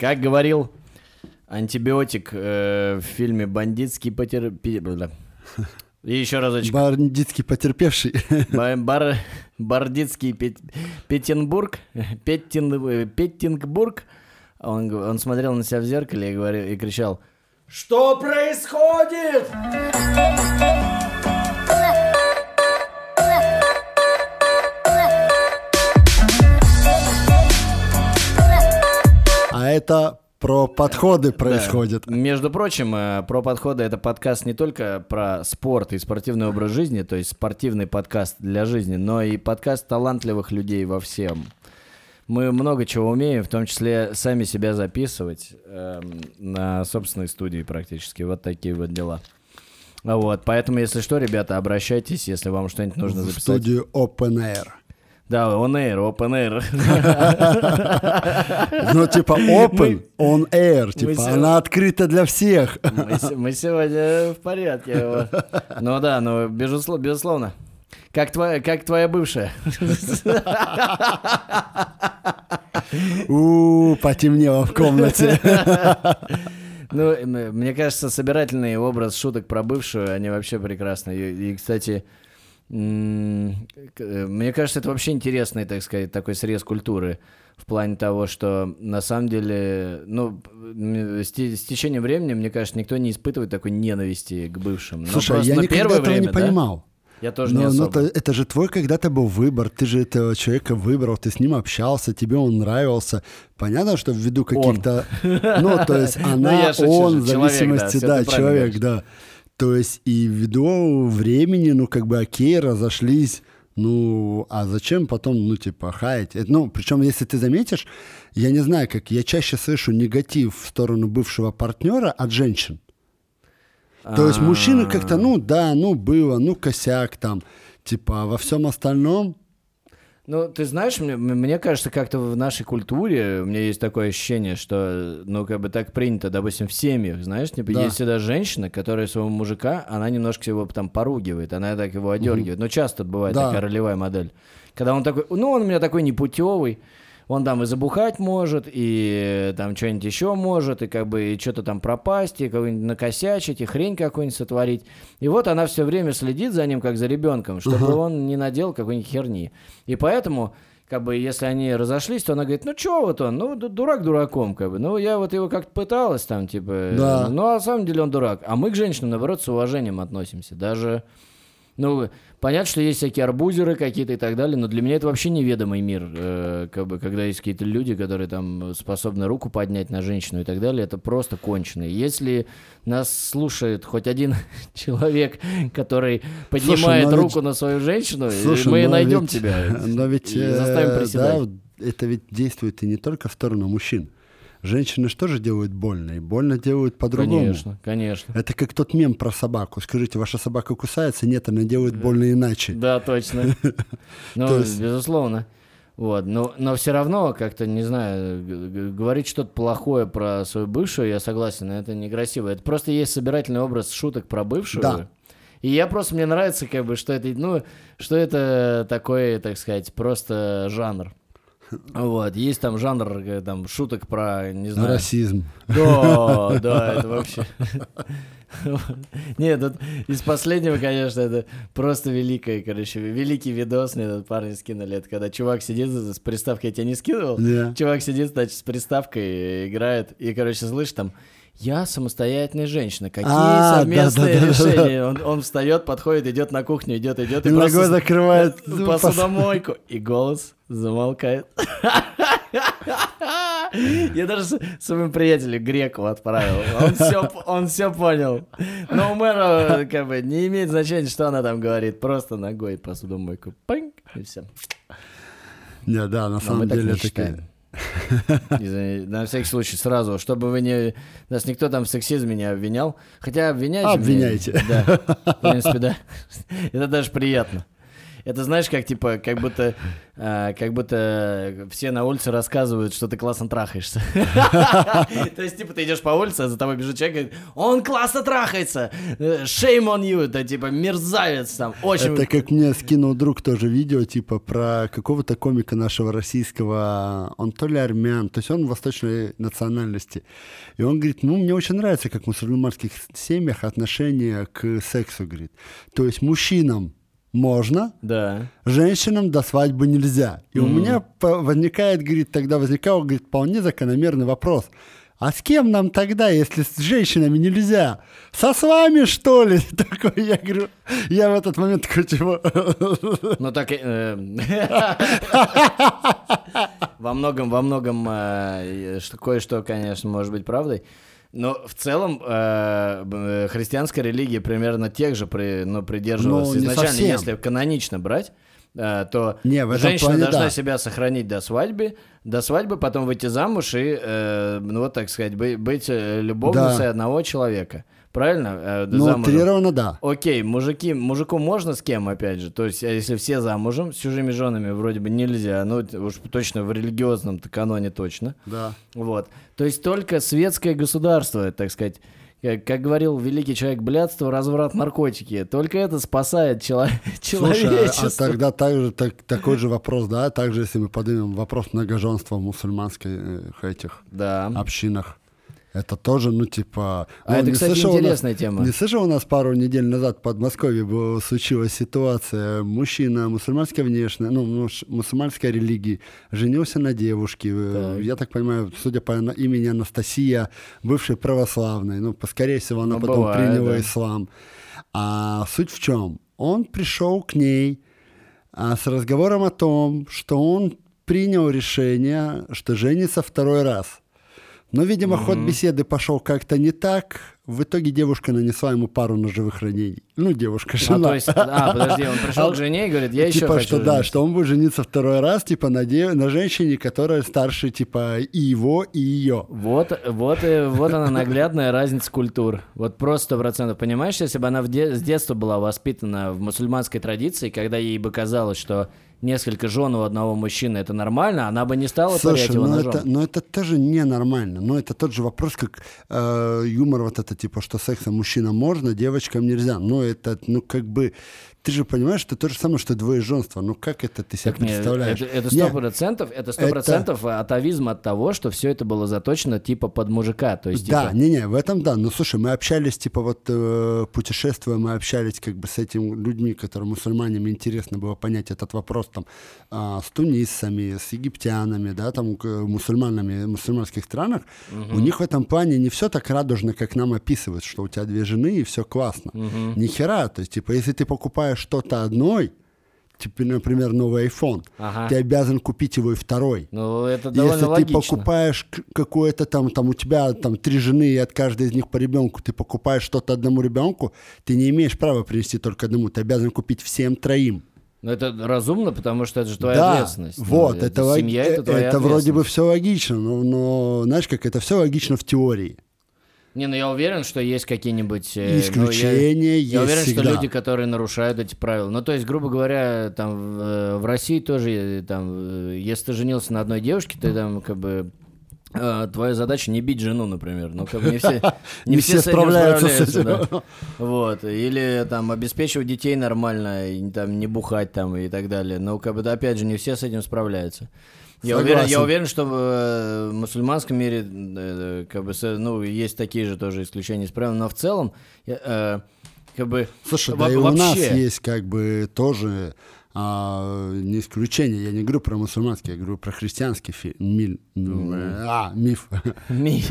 Как говорил антибиотик э, в фильме «Бандитский потер...» пи- бля. И еще разочек. Бандитский потерпевший. Ба- Бар... Бардитский Пет- Петенбург, Петтин... э, Петтингбург. Он, он смотрел на себя в зеркале и, говорил, и кричал «Что происходит?» А это про подходы происходит. Да. Между прочим, э, про подходы это подкаст не только про спорт и спортивный образ жизни, то есть спортивный подкаст для жизни, но и подкаст талантливых людей во всем. Мы много чего умеем, в том числе сами себя записывать эм, на собственной студии практически. Вот такие вот дела. Вот, поэтому, если что, ребята, обращайтесь, если вам что-нибудь нужно В записать. студию Open Air. Да, on air, open air. Ну, типа Open, on Air. Типа она открыта для всех. Мы, се- мы сегодня в порядке. Ну да, ну безусло- безусловно. Как твоя, как твоя бывшая? У, потемнело в комнате. Ну, мне кажется, собирательный образ шуток про бывшую, они вообще прекрасны. И, кстати, мне кажется, это вообще интересный, так сказать, такой срез культуры. В плане того, что на самом деле, ну, с, с течением времени, мне кажется, никто не испытывает такой ненависти к бывшим. Но Слушай, просто я никогда первое этого не время, да, понимал. Я тоже не Ну, ну, особо. то- это же твой когда-то был выбор, ты же этого человека выбрал, ты с ним общался, тебе он нравился. Понятно, что ввиду каких-то... Ну, то есть Ну, она, он, в зависимости, да, человек, да. То есть и ввиду времени, ну, как бы, окей, разошлись, ну, а зачем потом, ну, типа, хаять? Это, Ну, причем, если ты заметишь, я не знаю, как я чаще слышу негатив в сторону бывшего партнера от женщин. То есть мужчины как-то, ну да, ну было, ну косяк там, типа, а во всем остальном, Ну, ты знаешь, мне, мне кажется, как-то в нашей культуре у меня есть такое ощущение, что, ну, как бы так принято, допустим, в семьях, знаешь, типа, Да. есть всегда женщина, которая своего мужика, она немножко его там поругивает, она так его одергивает. Но часто бывает Да. такая ролевая модель. Когда он такой, ну, он у меня такой непутевый, он там и забухать может, и там что-нибудь еще может, и как бы что-то там пропасть, и как-нибудь накосячить, и хрень какую-нибудь сотворить. И вот она все время следит за ним, как за ребенком, чтобы он не надел какой-нибудь херни. И поэтому, как бы, если они разошлись, то она говорит, ну чё вот он, ну ду- дурак дураком, как бы. Ну я вот его как-то пыталась там, типа, Да. ну а на самом деле он дурак. А мы к женщинам, наоборот, с уважением относимся. Даже, ну, понятно, что есть всякие арбузеры какие-то и так далее, но для меня это вообще неведомый мир. э, как бы, когда есть какие-то люди, которые там способны руку поднять на женщину и так далее, это просто кончено. Если нас слушает хоть один человек, который поднимает ведь- руку на свою женщину, э, Слушай, мы найдем ведь- тебя Но ведь и э, заставим приседать. да, это ведь действует и не только в сторону мужчин. Женщины же тоже делают больно, и больно делают по-другому. Конечно, конечно. Это как тот мем про собаку. Скажите, ваша собака кусается? Нет, она делает больно иначе. Да, точно. Ну, безусловно. Вот, но, но все равно, как-то, не знаю, говорить что-то плохое про свою бывшую, я согласен, это некрасиво. Это просто есть собирательный образ шуток про бывшую. Да. И я просто, мне нравится, как бы, что это, ну, что это такой, так сказать, просто жанр. Вот, есть там жанр, э, там, шуток про, не знаю... Расизм. Да, да, это вообще... Нет, тут из последнего, конечно, это просто великое, короче, великий видос мне этот парни скинули. Это когда чувак сидит с приставкой, я тебе не скидывал? Чувак сидит, значит, с приставкой играет, и, короче, слышишь там, я самостоятельная женщина, какие А, совместные да-да-да-да-да. решения? Он, он встает, подходит, идет на кухню, идет, идет, И и просто закрывает посудомойку, и голос замолкает. Я даже с- своему приятелю Греку отправил. Он все, он все понял. Но у мэра как бы не имеет значения, что она там говорит. Просто ногой посудомойку. Пинг, и все. Не, да, на Но самом деле это На всякий случай сразу, чтобы вы не... Нас никто там в сексизме не обвинял. Хотя обвиняйте. Обвиняйте. Да, в принципе, да. Это даже приятно. Это знаешь, как типа, как будто, а, как будто все на улице рассказывают, что ты классно трахаешься. То есть, типа, ты идешь по улице, а за тобой бежит человек, говорит, он классно трахается, shame on you, это типа мерзавец там, очень... Это как мне скинул друг тоже видео, типа, про какого-то комика нашего российского, он то ли армян, то есть он восточной национальности. И он говорит, ну, мне очень нравится, как в мусульманских семьях отношение к сексу, говорит. То есть мужчинам можно, Да. женщинам до свадьбы нельзя. И у меня возникает, говорит, тогда возникал, говорит, вполне закономерный вопрос. А с кем нам тогда, если с женщинами нельзя? Со с вами, что ли? Такой, я говорю, я в этот момент такой, типа, Ну так э, во многом, во многом э, что кое-что, конечно, может быть правдой. Но в целом э, э, христианская религия примерно тех же при, ну, придерживалась Ну, изначально, совсем. если канонично брать. э, то Не, в женщина плане должна да. себя сохранить до свадьбы, до свадьбы, потом выйти замуж и, э, ну вот так сказать, бы- быть э, любовницей Да. одного человека. Правильно? Э, ну, замужем. да. Окей, мужики, мужику можно с кем, опять же? То есть, а если все замужем, с чужими женами вроде бы нельзя, ну, уж точно в религиозном каноне точно. Да. Вот. То есть только светское государство, так сказать, как, как говорил великий человек, блядство, разврат, наркотики. Только это спасает чело- Слушай, а- человечество. а, тогда также, так- такой же вопрос, да, также если мы поднимем вопрос многоженства в мусульманских э, этих Да. общинах. Это тоже, ну, типа... А ну, это, не кстати, слышал у нас- интересная тема. Не слышал, у нас пару недель назад в Подмосковье была, случилась ситуация. Мужчина мусульманской внешне, ну, мусульманской религии, женился на девушке. Э, Так. Я так понимаю, судя по имени Анастасия, бывшей православной. Ну, скорее всего, она Ну, потом бывает, приняла да. ислам. А суть в чем? Он пришел к ней а, с разговором о том, что он принял решение, что женится второй раз. Но, видимо, ход беседы пошел как-то не так. В итоге девушка нанесла ему пару ножевых ранений. Ну, девушка, А, жена. то есть, а, подожди, он пришел к жене и говорит, я еще типа, хочу что да, жениться. что он будет жениться второй раз, типа, на, де- на женщине, которая старше, типа, и его, и ее. Вот, вот, и, вот она наглядная разница культур. Вот просто сто процентов. Понимаешь, если бы она в де- с детства была воспитана в мусульманской традиции, когда ей бы казалось, что несколько жен у одного мужчины это нормально, она бы не стала Слушай, его ну ножом. это, ну это тоже ненормально. Но это тот же вопрос, как э, юмор вот это, типа, что сексом мужчинам можно, девочкам нельзя. Ну это, ну как бы, ты же понимаешь, что то же самое, что двоеженство. Ну как это ты себе Так не, представляешь? это- это Не, сто процентов, это сто процентов атовизм от того, что все это было заточено типа под мужика, то есть Да, типа, не-не, в этом да. Но слушай, мы общались, типа вот э, путешествуя, мы общались как бы с этими людьми, которые мусульманами интересно было понять этот вопрос там а, с тунисцами, с египтянами, да, там к- мусульманами мусульманских странах. У них в этом плане не все так радужно, как нам описывают, что у тебя две жены и все классно. Ни хера, то есть типа если ты покупаешь что-то одной, типа, например, новый iPhone, Ага. ты обязан купить его и второй. ну это довольно Если логично. ты покупаешь какое-то там, там у тебя там три жены, и от каждой из них по ребенку, ты покупаешь что-то одному ребенку, ты не имеешь права принести только одному, ты обязан купить всем троим. Ну это разумно, потому что это же твоя да, ответственность. Ну, вот, это, лог- семья, это э, это вроде бы все логично, но, но знаешь, как это все логично в теории. Не, ну я уверен, что есть какие-нибудь... э, ну, я- Исключения я, есть уверен, всегда. что люди, которые нарушают эти правила. Ну, то есть, грубо говоря, там в, э, в России тоже, э, там, если ты женился на одной девушке, ты там как бы твоя задача не бить жену, например. Ну, как бы не все, не все, все с этим справляются с этим. да. Вот. Или там обеспечивать детей нормально, и, там, не бухать там и так далее. Но, как бы, да, опять же, не все с этим справляются. Я уверен, я уверен, что в э, мусульманском мире э, как бы, ну, есть такие же тоже исключения из правил, но в целом, э, как бы, Слушай, да и у нас есть как бы тоже а, не исключение. Я не говорю про мусульманский, я говорю про христианский фи- миль- ну, э, а, миф. Ми-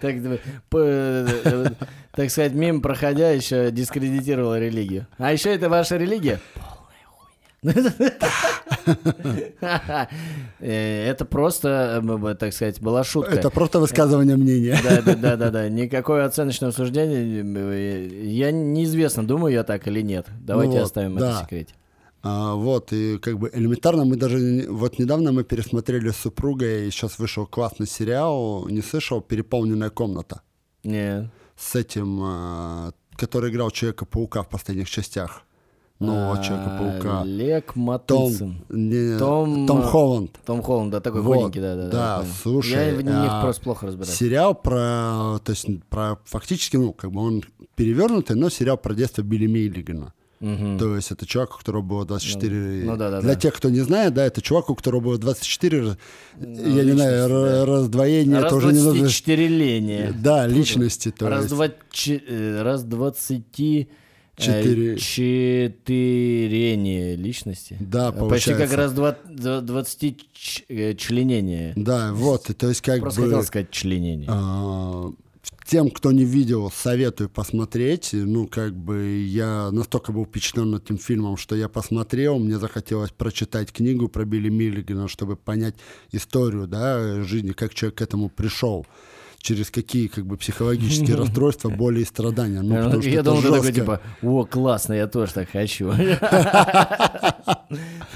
Так, так сказать, мимо проходя еще дискредитировала религию. А еще это ваша религия? Э, Это просто, э, так сказать, была шутка. Это просто высказывание мнения. Да, да, да, да, да. Никакое оценочное суждение. э, Я неизвестно, думаю я так или нет. Давайте вот, оставим это в секрете. А, вот, и как бы элементарно мы даже... Вот недавно мы пересмотрели с супругой, сейчас вышел классный сериал, не слышал, «Переполненная комната». Не. С этим... а, который играл Человека-паука в последних частях. Нового А, Человека-паука. Лек Том, Матыцин. не, Том, Том э, Холланд. Том Холланд, да, такой Вот, худенький, да, да. да, понял. слушай, Я в них а, просто плохо разбираюсь. Сериал про, то есть про фактически, ну, как бы он перевернутый, но сериал про детство Билли Миллигана. Мгм. То есть это чувак, у которого было 24... ну да, да, Для да. тех, кто не знает, да, это чувак, у которого было 24, я не знаю, да. раздвоение, Раз это уже не нужно... 24-ление. Да, личности, то Раз, есть. два, че- э, раз двадцати... э, Четыре. Четырение личности. Да, Почти как получается. раз два, два- двадцати э, членение. Да, вот, то есть как Просто бы... хотел сказать членение. а, Тем, кто не видел, советую посмотреть. Ну, как бы я настолько был впечатлен этим фильмом, что я посмотрел, мне захотелось прочитать книгу про Билли Миллигана, чтобы понять историю, да, жизни, как человек к этому пришел через какие как бы психологические расстройства, боли и страдания. Ну, потому я это думал, ты такой, типа, о, классно, я тоже так хочу.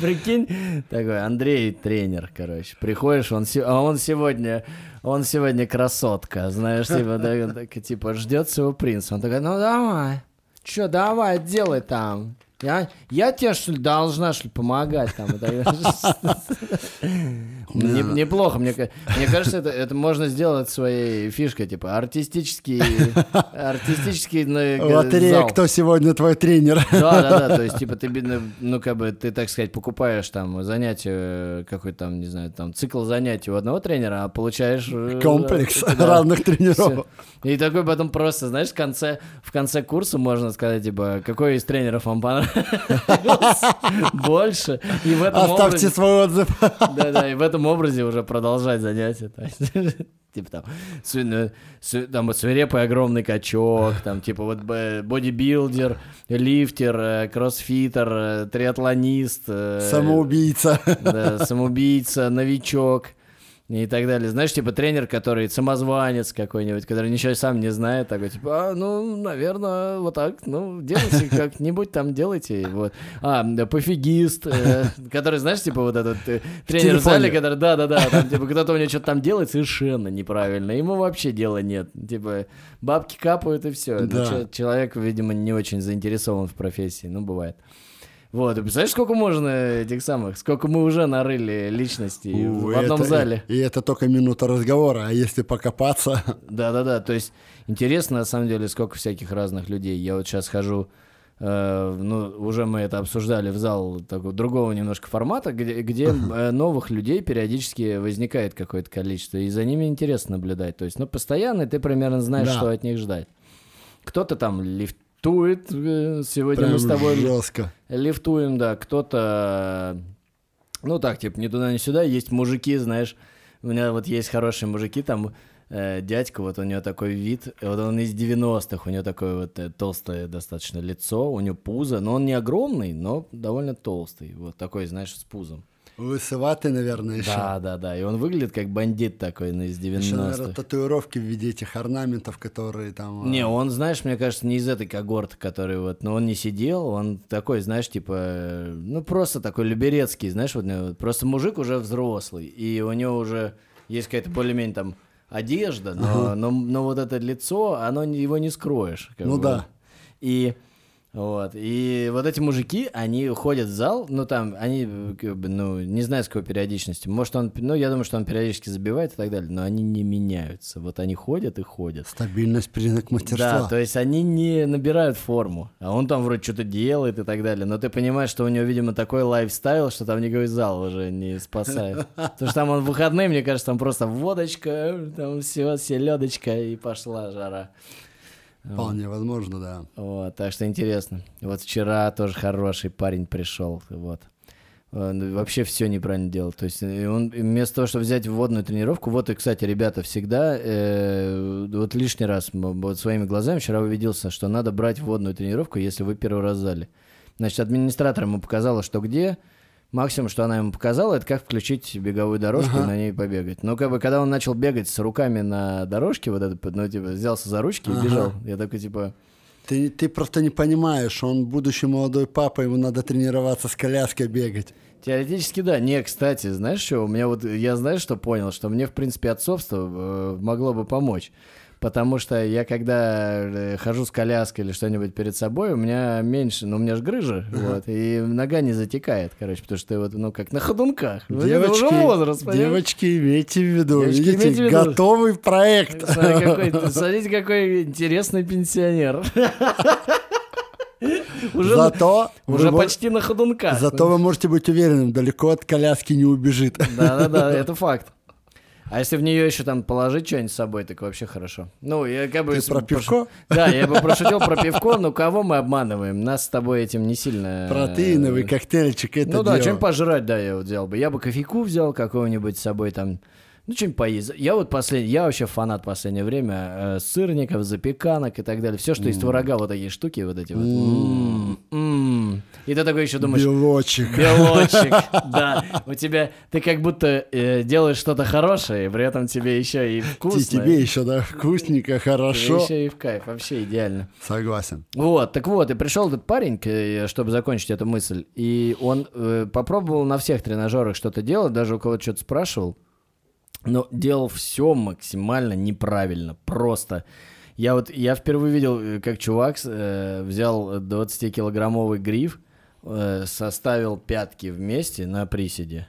Прикинь, такой, Андрей тренер, короче. Приходишь, он, а он сегодня, он сегодня красотка, знаешь, типа, да, так, типа, ждет своего принца. Он такой, ну давай, что, давай, делай там. Я, я тебе, что ли, должна, что ли, помогать там? Неплохо, мне, ка- мне кажется, это, можно сделать своей фишкой, типа, артистический, артистический ну, Лотерея, зал. кто сегодня твой тренер? Да, да, да, то есть, типа, ты, ну, ну, как бы, ты, так сказать, покупаешь там занятие, какой-то там, не знаю, там, цикл занятий у одного тренера, а получаешь... э, Комплекс всё. тренеров. И такой потом просто, знаешь, в конце, в конце курса можно сказать, типа, какой из тренеров вам понравился больше. И в этом Оставьте образе- свой отзыв. да-да, и в этом образе уже продолжать занятия. Типа там, сви- ну, сви- там вот свирепый огромный качок, там типа вот б- бодибилдер, лифтер, э, кроссфитер, э, триатлонист, э, Самоубийца. да, самоубийца, новичок и так далее. Знаешь, типа тренер, который самозванец какой-нибудь, который ничего сам не знает, такой, типа, а, ну, наверное, вот так, ну, делайте как-нибудь там, делайте, вот. А, да, пофигист, э, который, знаешь, типа вот этот э, тренер в зале, который, да-да-да, там, типа, кто-то у него что-то там делает совершенно неправильно, ему вообще дела нет, типа, бабки капают и все. Да. человек, видимо, не очень заинтересован в профессии, ну, бывает. Вот, и представляешь, сколько можно этих самых, сколько мы уже нарыли личностей У, в одном это- зале. И это только минута разговора, а если покопаться... Да-да-да, то есть интересно, на самом деле, сколько всяких разных людей. Я вот сейчас хожу, э, ну, уже мы это обсуждали в зал такого другого немножко формата, где, где э, новых людей периодически возникает какое-то количество, и за ними интересно наблюдать. То есть, ну, постоянно ты примерно знаешь, Да. что от них ждать. Кто-то там лифтует, э, сегодня Прям мы с тобой жестко. Лифтуем, да, кто-то, ну так, типа, ни туда, ни сюда, есть мужики, знаешь, у меня вот есть хорошие мужики, там, э, дядька, вот у него такой вид, вот он из 90-х, у него такое вот э, толстое достаточно лицо, у него пузо, но он не огромный, но довольно толстый, вот такой, знаешь, с пузом. Лысоватый, наверное, еще. Да, да, да, и он выглядит как бандит такой ну, из Еще, наверное, 90-х. татуировки в виде этих орнаментов, которые там... а, Не, он, знаешь, мне кажется, не из этой когорты, который вот, но он не сидел, он такой, знаешь, типа, ну просто такой люберецкий, знаешь, вот, ну, просто мужик уже взрослый, и у него уже есть какая-то более-менее там одежда, но, но, но вот это лицо, оно его не скроешь. Ну бы. да. И вот, и вот эти мужики, они ходят в зал, ну там, они, как бы, ну, не знаю, с какой периодичностью. Может, он, ну, я думаю, что он периодически забивает и так далее, но они не меняются. Вот они ходят и ходят. Стабильность признак мастерства. Да, то есть они не набирают форму, а он там вроде что-то делает и так далее. Но ты понимаешь, что у него, видимо, такой лайфстайл, что там никакой зал уже не спасает. Потому что там он в выходные, мне кажется, там просто водочка, там все, селедочка и пошла жара. Вполне возможно, да. Вот, так что интересно. Вот вчера тоже хороший парень пришел, вот. Он вообще все неправильно делал. То есть э, он вместо того, чтобы взять вводную тренировку, вот и, кстати, ребята, всегда, э, вот лишний раз вот своими глазами вчера убедился, что надо брать вводную тренировку, если вы первый раз в зале. Значит, администратор ему показала, что где. Максимум, что она ему показала, это как включить беговую дорожку и на ней побегать. Но как бы, когда он начал бегать с руками на дорожке, вот это, ну, типа, взялся за ручки и Ага. бежал, я такой, типа, Ты, ты просто не понимаешь, он будущий молодой папа, ему надо тренироваться с коляской бегать. Теоретически да. Не, кстати, знаешь что, у меня вот, я знаешь, что понял, что мне, в принципе, отцовство э, могло бы помочь. Потому что я когда э, хожу с коляской или что-нибудь перед собой, у меня меньше, ну у меня же грыжа, вот, и нога не затекает, короче, потому что ты вот, ну как на ходунках. Это Девочки, уже возраст, девочки, имейте в виду, Девочки, видите, в виду. готовый проект. Смотри, какой, смотрите, какой интересный пенсионер. Уже, Зато, уже вы, почти на ходунках. зато вы можете быть уверенным, далеко от коляски не убежит. Да-да-да, это факт. А если в нее еще там положить что-нибудь с собой, так вообще хорошо. Ну, я как бы... Ты про пивко? Да, я бы прошутил про пивко, но кого мы обманываем? Нас с тобой этим не сильно... э, Протеиновый коктейльчик, это Ну да, что-нибудь пожрать, да, я вот взял бы. Я бы кофейку взял какого-нибудь с собой там. Ну, что-нибудь поесть. Я вот последний, я вообще фанат в последнее время э, сырников, запеканок и так далее. Все, что из творога, вот такие штуки, вот эти вот. М, м. И ты такой еще думаешь, Белочек. Белочек, да. У тебя, ты как будто э, делаешь что-то хорошее, и при этом тебе еще и вкусно. Тебе еще, да, вкусненько, тебе хорошо. еще и в кайф, вообще идеально. Согласен. Вот, так вот, и пришел этот парень, э, чтобы закончить эту мысль, и он э, попробовал на всех тренажерах что-то делать, даже у кого-то что-то спрашивал, но делал все максимально неправильно, просто. Я вот, я впервые видел, э, как чувак э, взял 20-килограммовый гриф, э, составил пятки вместе на приседе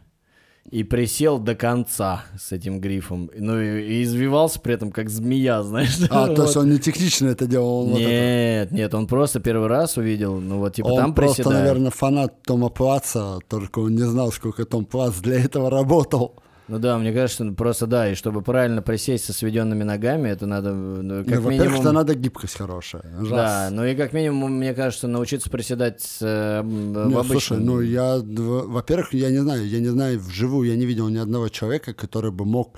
и присел до конца с этим грифом. Ну и, и извивался при этом как змея, знаешь. А, то есть Вот. он не технично это делал, вот это- Нет, нет, он просто первый раз увидел, ну вот типа Он там просто, приседает. наверное, фанат Тома Плаца, только он не знал, сколько Том Плац для этого работал. Ну да, мне кажется, ну, просто да, и чтобы правильно присесть со сведенными ногами, это надо, ну, как Ну, минимум... это надо гибкость хорошая. Раз. Да, ну и как минимум, мне кажется, научиться приседать с, э, Не, обычном... слушай, ну я, во-первых, я не знаю, я не знаю вживую, я не видел ни одного человека, который бы мог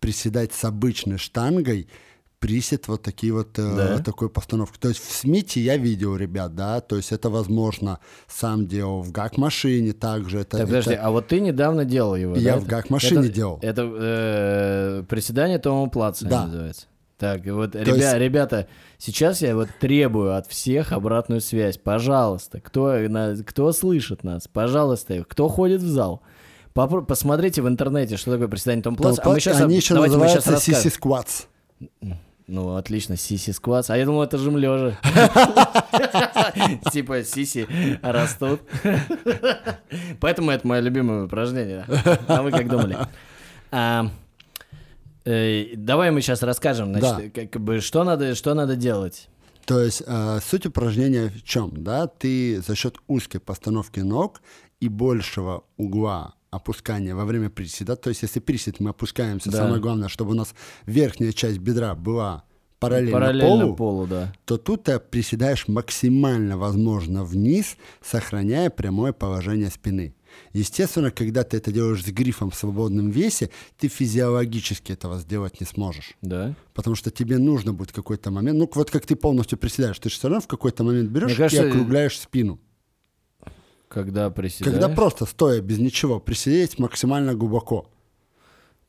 приседать с обычной штангой, присед вот такие вот э, Да? такой постановки. То есть в Смите я видел ребят, да, то есть это возможно сам делал в гак-машине также. Это, Так, подожди, это- а вот ты недавно делал его, Я да? в гак-машине Это- делал. Это э, приседание Тома Плаца Да. называется. Так, вот, ребя- есть- ребята, сейчас я вот требую от всех обратную связь. Пожалуйста, кто, на- кто слышит нас, пожалуйста, кто ходит в зал, попро- посмотрите в интернете, что такое приседание Том Плаца. А мы Плац, сейчас, они еще давайте мы сейчас называются сиси скватс. Ну, отлично, сиси сквац. А я думал, это жим лежа. Типа сиси растут. Поэтому это мое любимое упражнение. А вы как думали? А, э, Давай мы сейчас расскажем, значит, как бы, что надо, что надо делать. То есть э, суть упражнения в чем? Да? Ты за счет узкой постановки ног и большего угла опускания во время приседа, то есть если присед мы опускаемся, Да. самое главное, чтобы у нас верхняя часть бедра была параллельно, Параллельно полу, полу, да. то тут ты приседаешь максимально возможно вниз, сохраняя прямое положение спины. Естественно, когда ты это делаешь с грифом в свободном весе, ты физиологически этого сделать не сможешь. Да. Потому что тебе нужно будет какой-то момент, ну вот как ты полностью приседаешь, ты же все равно в какой-то момент берешь Мне кажется, и округляешь спину. Когда приседаешь. Когда просто стоя без ничего, присидеть максимально глубоко.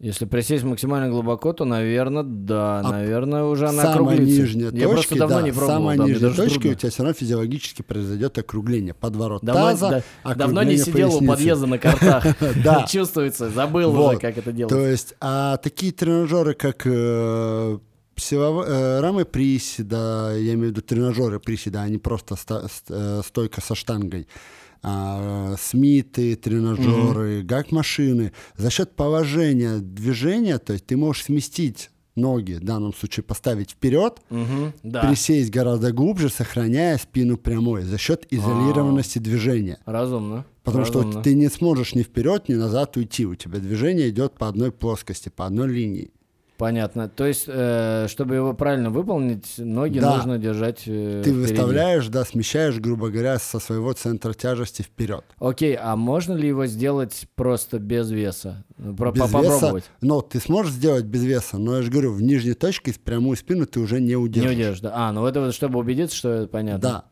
Если присесть максимально глубоко, то, наверное, да, А наверное, уже она Самая округлится. нижняя Я просто точка, давно да, не пробовал, самая мне нижняя точка, трудно. у тебя все равно физиологически произойдет округление. Подворот Давно, таза, да- давно не сидел у поясницы. подъезда на картах. Чувствуется, забыл уже, как это делать. То есть, а такие тренажеры, как э, силово- э, рамы приседа, я имею в виду тренажеры приседа, а не просто э, стойка со штангой, а, смиты, тренажеры, гак-машины, за счет положения движения, то есть ты можешь сместить ноги, в данном случае поставить вперед, Мгм, да. присесть гораздо глубже, сохраняя спину прямой за счет изолированности движения. Разумно. Потому разумно. что ты не сможешь ни вперед, ни назад уйти. У тебя движение идет по одной плоскости, по одной линии. Понятно. То есть, э, чтобы его правильно выполнить, ноги Да. нужно держать э, Ты впереди. выставляешь, да, смещаешь, грубо говоря, со своего центра тяжести вперед. Окей, а можно ли его сделать просто без веса? Ну, Про- Без по- веса, Попробовать. но ты сможешь сделать без веса, но я же говорю, в нижней точке прямую спину ты уже не Не удержишь. удержишь, да. А, ну это вот чтобы убедиться, что это понятно. Да,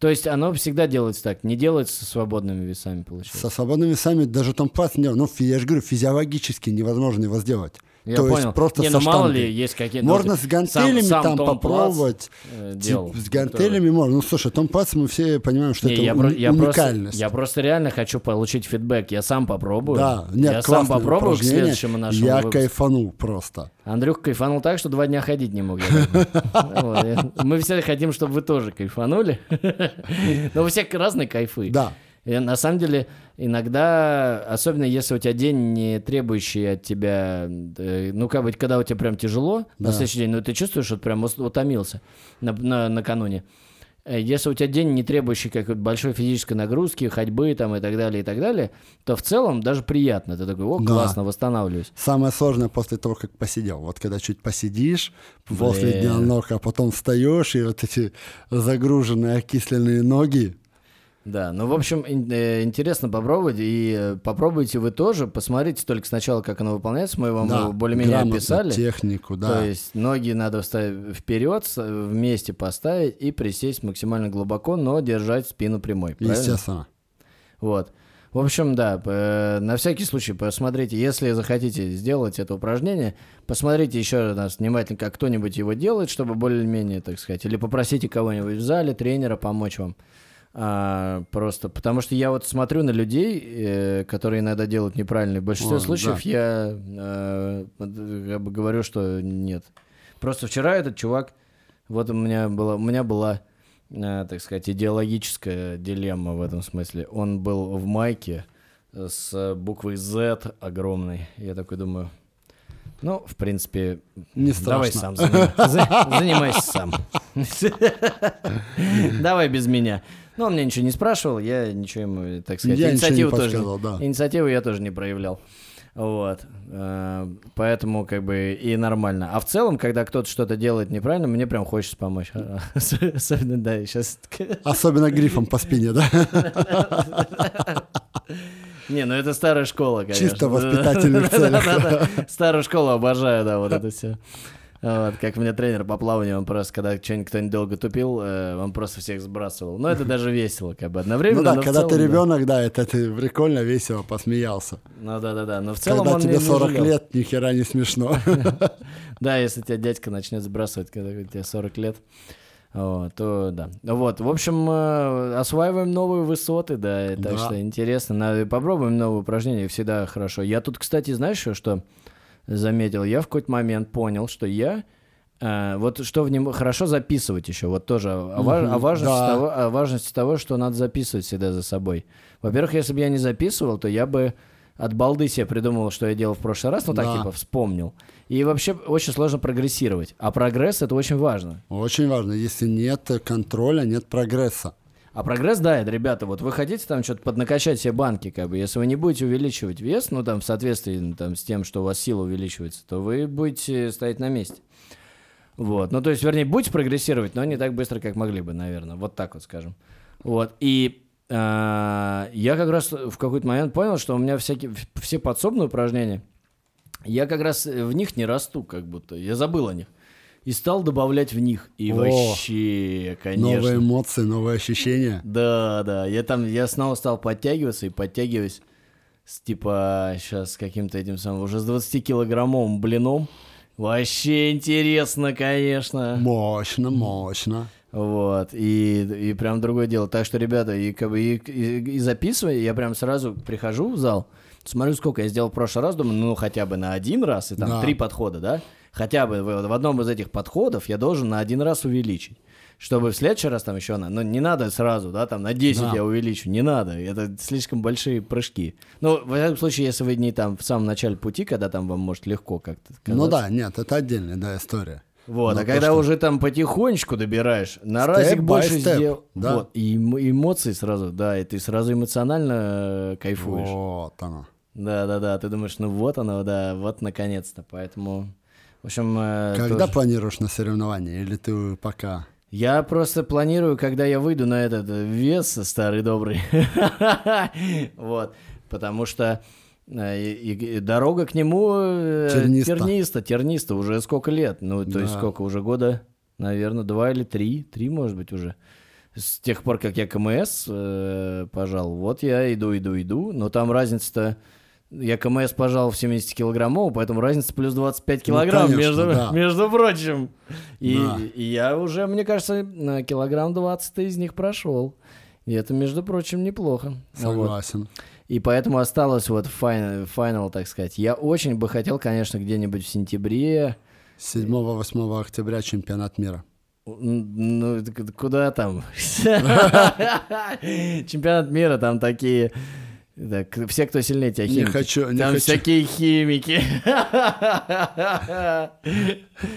То есть оно всегда делается так, не делается со свободными весами, получается. со свободными весами даже не делал. Ну, я же говорю, физиологически невозможно его сделать. Я То есть понял. просто не, со ну мало штангой. ли, есть какие-то... Можно ну, с ты гантелями сам- сам там Том попробовать. Плац, э, делал. с гантелями можно. Ну, слушай, Том Пац, мы все понимаем, что Не, это я, у- я просто, уникальность. я просто реально хочу получить фидбэк. Я сам попробую. Да, нет, я сам попробую к следующему нашему Я выпуску. кайфанул просто. Андрюх кайфанул так, что два дня ходить не мог. я- Мы все хотим, чтобы вы тоже кайфанули. Но у всех разные кайфы. Да. И на самом деле, иногда, особенно если у тебя день не требующий от тебя, э, ну, как бы, когда у тебя прям тяжело на Да. следующий день, ну, ты чувствуешь, что ты прям утомился на, на- накануне. Э, Если у тебя день не требующий какой-то большой физической нагрузки, ходьбы там и так далее, и так далее, то в целом даже приятно. Ты такой, о, Да. классно, восстанавливаюсь. Самое сложное после того, как посидел. Вот когда чуть посидишь после Блин. дня ног, а потом встаешь, и вот эти загруженные окисленные ноги. Да, ну, в общем, э, интересно попробовать, и э, попробуйте вы тоже, посмотрите только сначала, как оно выполняется, мы вам да, более-менее описали. технику, да. То есть ноги надо вставить вперед, вместе поставить и присесть максимально глубоко, но держать спину прямой. правильно? Естественно. Вот. В общем, да, п- на всякий случай посмотрите, если захотите сделать это упражнение, посмотрите еще раз внимательно, как кто-нибудь его делает, чтобы более-менее, так сказать, или попросите кого-нибудь в зале, тренера помочь вам. А, просто потому что я вот смотрю на людей, э, которые иногда делают неправильно. В большинстве О, случаев да. я э, э, бы говорю, что нет. Просто вчера этот чувак, вот у меня была, у меня была, э, так сказать, идеологическая дилемма в этом смысле. Он был в майке с буквой Z огромной. Я такой думаю, ну, в принципе, Не давай страшно. сам занима- за- занимайся сам. Давай без меня. Ну, он меня ничего не спрашивал, я ничего ему, так сказать, Я инициативу тоже, да. инициативу я тоже не проявлял. Вот. Э, Поэтому как бы и нормально. А в целом, когда кто-то что-то делает неправильно, мне прям хочется помочь. Особенно, да, сейчас... Особенно грифом по спине, да? Не, ну это старая школа, конечно. Чисто в воспитательных целях. Старую школу обожаю, да, вот это все. Вот, как мне тренер по плаванию, он просто, когда что-нибудь кто-нибудь долго тупил, э, он просто всех сбрасывал. Но это даже весело, как бы одновременно. Ну да, когда ты целом, да. ребенок, да, это ты прикольно, весело посмеялся. Ну да-да-да, но в целом Когда тебе не- не 40 жалел. лет, ни хера не смешно. Да, если тебя дядька начнет сбрасывать, когда тебе 40 лет, вот, то да. Ну Вот, в общем, э, осваиваем новые высоты, да, так Да. что интересно. Надо, попробуем новые упражнения, всегда хорошо. Я тут, кстати, знаешь, что заметил? Я в какой-то момент понял, что я э, вот что в нем хорошо записывать еще, вот тоже о, важности да. того, о важности того, что надо записывать всегда за собой. Во-первых, если бы я не записывал, то я бы от балды себе придумал, что я делал в прошлый раз, ну так Да. типа вспомнил. И вообще очень сложно прогрессировать. А прогресс это очень важно. Очень важно, если нет контроля, нет прогресса. А прогресс, да, это, ребята, вот вы хотите там что-то поднакачать себе банки, как бы, если вы не будете увеличивать вес, ну там в соответствии ну, там, с тем, что у вас сила увеличивается, то вы будете стоять на месте. Вот, ну то есть, вернее, будете прогрессировать, но не так быстро, как могли бы, наверное, вот так вот скажем. Вот, и а, я как раз в какой-то момент понял, что у меня всякие, все подсобные упражнения, я как раз в них не расту, как будто, я забыл о них. И стал добавлять в них. И О, вообще, конечно. Новые эмоции, новые ощущения. Да, да. Я там, я снова стал подтягиваться и подтягиваюсь с типа сейчас каким-то этим самым, уже с 20-килограммовым блином. Вообще интересно, конечно. Мощно, мощно. Вот, и, и прям другое дело. Так что, ребята, и, и, и, и записывая, я прям сразу прихожу в зал, смотрю, сколько я сделал в прошлый раз, думаю, ну, хотя бы на один раз, и там Да. три подхода, да? Хотя бы в, в одном из этих подходов я должен на один раз увеличить. Чтобы в следующий раз там еще на... Ну, не надо сразу, да, там на 10 Да. я увеличу, не надо. Это слишком большие прыжки. Ну, во всяком случае, если вы не там в самом начале пути, когда там вам может легко как-то Ну казаться. да, нет, это отдельная да, история. Вот, Но а когда что- уже там потихонечку добираешь, на разик больше сделал. да. Вот, и эмо- эмоции сразу, да, и ты сразу эмоционально э, кайфуешь. Вот оно. Да, да, да. Ты думаешь, ну вот оно, да, вот наконец-то. Поэтому, в общем, э, Когда тоже- планируешь на соревнования? Или ты пока? я просто планирую, когда я выйду на этот э, вес старый добрый. Вот, потому что э, и- и- и дорога к нему Терниста. терниста, терниста уже сколько лет? Ну, то есть сколько? Уже года, наверное, два или три, три, может быть, уже. С тех пор, как я КМС э, пожал, вот я иду, иду, иду, но там разница-то Я КМС пожал в 70 килограммов, поэтому разница плюс 25 килограмм, Ну, конечно, между, да. между прочим. И, Да. и я уже, мне кажется, на килограмм 20 из них прошел. И это, между прочим, неплохо. Вот. Согласен. И поэтому осталось вот финал, так сказать. Я очень бы хотел, конечно, где-нибудь в сентябре. 7-8 октября чемпионат мира. Ну, куда там? Чемпионат мира, там такие... так, все, кто сильнее тебя, Не химики. хочу, не там хочу. всякие химики.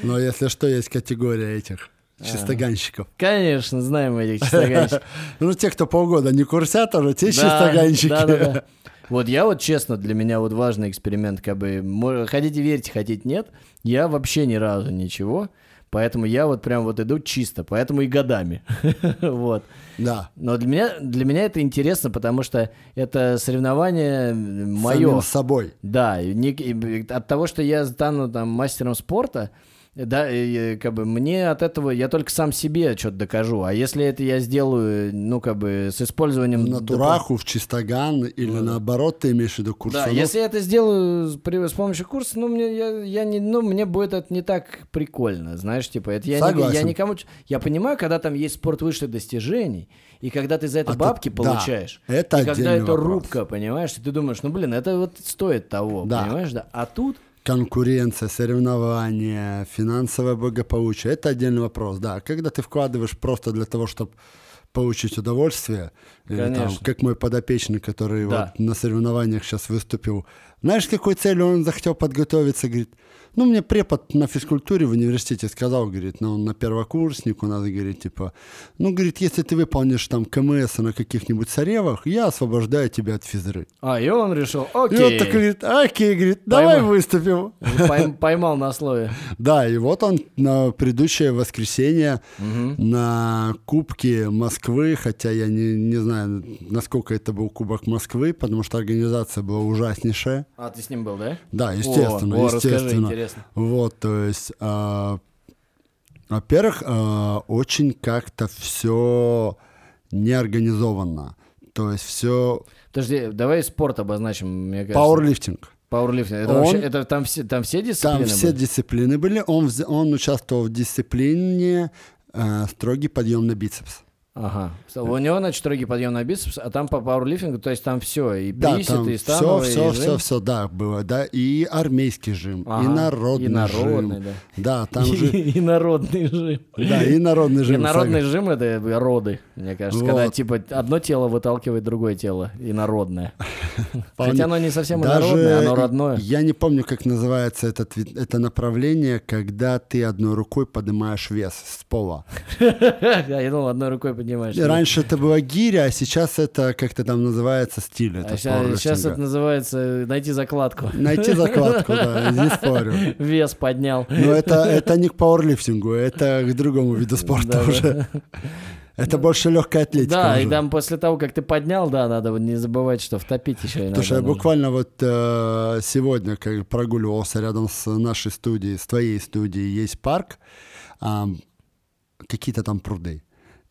Но если что, есть категория этих А. чистоганщиков. Конечно, знаем этих чистоганщиков. Ну, те, кто полгода не курсят, уже те Да, чистоганщики. да, да, да. Вот я вот честно, для меня вот важный эксперимент, как бы, хотите верьте, хотите нет, я вообще ни разу ничего, поэтому я вот прям вот иду чисто, поэтому и годами, вот. Да. Но для меня, для меня это интересно, потому что это соревнование мое. Самим собой. Да, не- от того, что я стану там мастером спорта, да, и, и, как бы мне от этого я только сам себе что-то докажу. А если это я сделаю, ну, как бы с использованием... В натураху, в чистоган, или наоборот, ты имеешь в виду Да, курсанов? если я это сделаю с, при- с помощью курса, ну, мне, я, я не, ну, мне будет это не так прикольно, знаешь, типа, это я, не, я никому... Я понимаю, когда там есть спорт высших достижений, и когда ты за это А ты- бабки да, получаешь, это и когда это вопрос. рубка, понимаешь, и ты думаешь, ну, блин, это вот стоит того, Да. понимаешь, да, а тут... Конкуренция, соревнования, финансовое благополучие – это отдельный вопрос, да. Когда ты вкладываешь просто для того, чтобы получить удовольствие, или там, как мой подопечный, который Да. вот на соревнованиях сейчас выступил, знаешь, какой целью он захотел подготовиться, говорит, ну, мне препод на физкультуре в университете сказал, говорит, ну, он на первокурсник у нас, говорит, типа, ну, говорит, если ты выполнишь там КМС на каких-нибудь соревах, я освобождаю тебя от физры. А, и он решил, И окей, он такой говорит, окей, говорит, давай Пойму. выступим. Пойм- поймал на слове. Да, и вот он на предыдущее воскресенье на Кубке Москвы, хотя я не, не знаю, насколько это был Кубок Москвы, потому что организация была ужаснейшая. А, ты с ним был, да? Да, естественно, О, о, расскажи, естественно. Интересно. Вот, то есть, а, во-первых, а, очень как-то все неорганизованно. То есть все Подожди, давай спорт обозначим, мне кажется. пауэрлифтинг. Пауэрлифтинг. Это Он- вообще, это там все, там все дисциплины Там все были? дисциплины были. Он, он участвовал в дисциплине э, строгий подъем на бицепс. Ага. У него, значит, строгий подъем на бицепс, а там по пауэрлифтингу, то есть там все, и Да, присед, там и все, становый, все, и все, жим. все, да, было, да, и армейский жим, и Ага, народный, и народный, жим, да. да, там же, И народный жим. да, и народный И жим. народный жим это роды, мне кажется, когда типа одно тело выталкивает другое тело, и народное. Хотя оно не совсем и Даже народное, оно родное. Я не помню, как называется этот, это направление, когда ты одной рукой поднимаешь вес с пола. Я думал, одной рукой поднимаешь. И Раньше это была гиря, а сейчас это как-то там называется стиль. А это сейчас, пауэрлифтинга. это называется найти закладку. Найти закладку, да, не спорю. Вес поднял. Но это, это не к пауэрлифтингу, это к другому виду спорта Да, да. уже. Это больше легкая атлетика Да, и уже. там после того, как ты поднял, да, надо не забывать, что втопить еще иногда. Что я буквально вот э, сегодня, как прогуливался рядом с нашей студией, с твоей студией, есть парк, а, какие-то там пруды.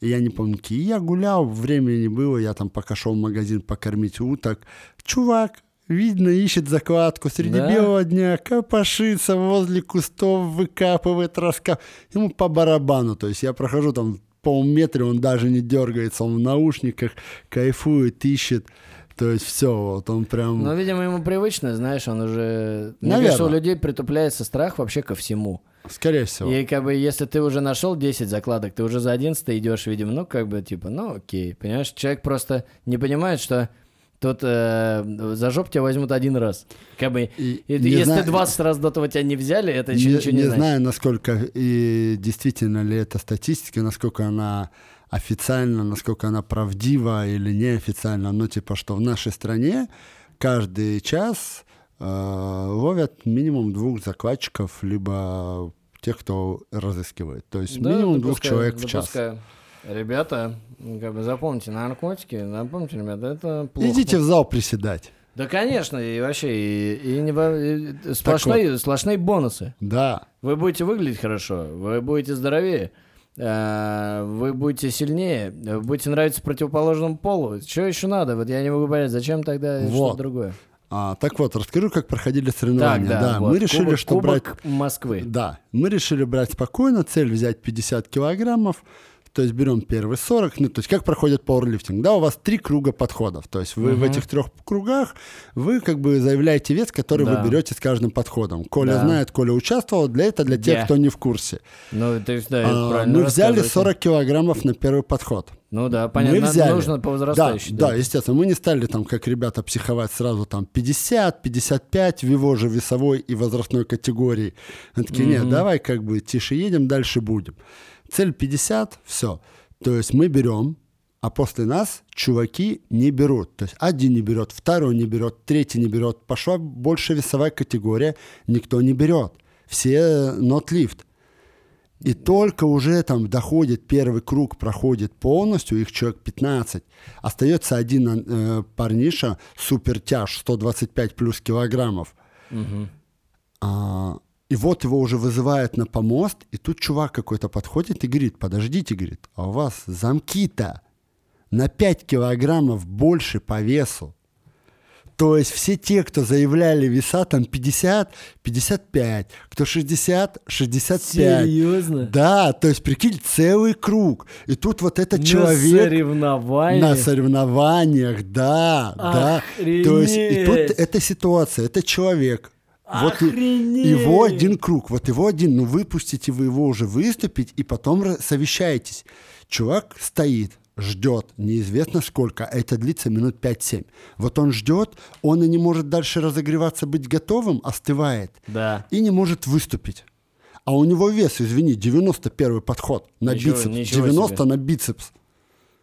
Я не помню, какие. Я гулял, времени было, я там пока шел в магазин покормить уток. Чувак, видно, ищет закладку среди Да? белого дня, копошится возле кустов, выкапывает, раскап. Ему по барабану. То есть я прохожу там в полметре, он даже не дергается, он в наушниках кайфует, ищет. То есть все, вот он прям... Ну, видимо, ему привычно, знаешь, он уже... Мне Наверно. кажется, у людей притупляется страх вообще ко всему. Скорее всего. И как бы, если ты уже нашел 10 закладок, ты уже за 11 идешь, видимо, ну, как бы, типа, ну, окей. Понимаешь, человек просто не понимает, что тут э, за жопу тебя возьмут один раз. Как бы, И и- не если знаю- 20 раз до этого тебя не взяли, это еще не, ничего не, не значит. знаю, насколько и действительно ли это статистика, насколько она официально, насколько она правдива или неофициально, но типа, что в нашей стране каждый час э, ловят минимум двух закладчиков, либо тех, кто разыскивает. То есть Да, минимум двух человек в час. Ребята, ну, как бы запомните, наркотики, запомните, ребята, это плохо. Идите в зал приседать. Да, конечно, и вообще, и, и не и сплошные, сплошные бонусы. Да. Вы будете выглядеть хорошо, вы будете здоровее, вы будете сильнее, вы будете нравиться противоположному полу. Что еще надо? Вот я не могу понять, зачем тогда Вот. что-то другое? А, так вот, расскажу, как проходили соревнования. Так, да, вот. мы решили, Кубок- что Кубок брать... Москвы. Да, мы решили брать спокойно, цель взять 50 килограммов, то есть берем первые 40, ну, то есть как проходит пауэрлифтинг, да, у вас три круга подходов, то есть вы в этих трех кругах, вы как бы заявляете вес, который Да. вы берете с каждым подходом. Коля Да. знает, Коля участвовал, для этого для тех, Я. кто не в курсе. Ну, то есть, да, А, правильно мы взяли рассказываете. 40 килограммов на первый подход. Ну да, понятно, мы взяли. нужно по возрастающей. Да, да, естественно. Мы не стали там, как ребята, психовать сразу там 50, 55 в его же весовой и возрастной категории. Они такие, нет, давай как бы тише едем, дальше будем. Цель 50, все. То есть мы берем, а после нас чуваки не берут. То есть один не берет, второй не берет, третий не берет. Пошла больше весовая категория, никто не берет. Все not lift. И только уже там доходит первый круг, проходит полностью, их человек 15. Остается один э, парниша, супертяж, 125 плюс килограммов. А, и вот его уже вызывают на помост, и тут чувак какой-то подходит и говорит, подождите, говорит, а у вас замки-то на 5 килограммов больше по весу. То есть все те, кто заявляли веса, там 50, 55, кто 60, 65. Серьезно? Да, то есть прикинь, целый круг. И тут вот этот На человек соревнованиях. на соревнованиях, да, да. То есть и тут Охренеть. эта ситуация, это человек. Вот Охренеть. его один круг, вот его один, ну выпустите вы его уже выступить, и потом совещаетесь. Чувак стоит, ждет, неизвестно сколько, а это длится минут 5-7. Вот он ждет, он и не может дальше разогреваться, быть готовым, остывает, Да. и не может выступить. А у него вес, извини, 91 подход на Ничего- бицепс. ничего 90 себе. на бицепс.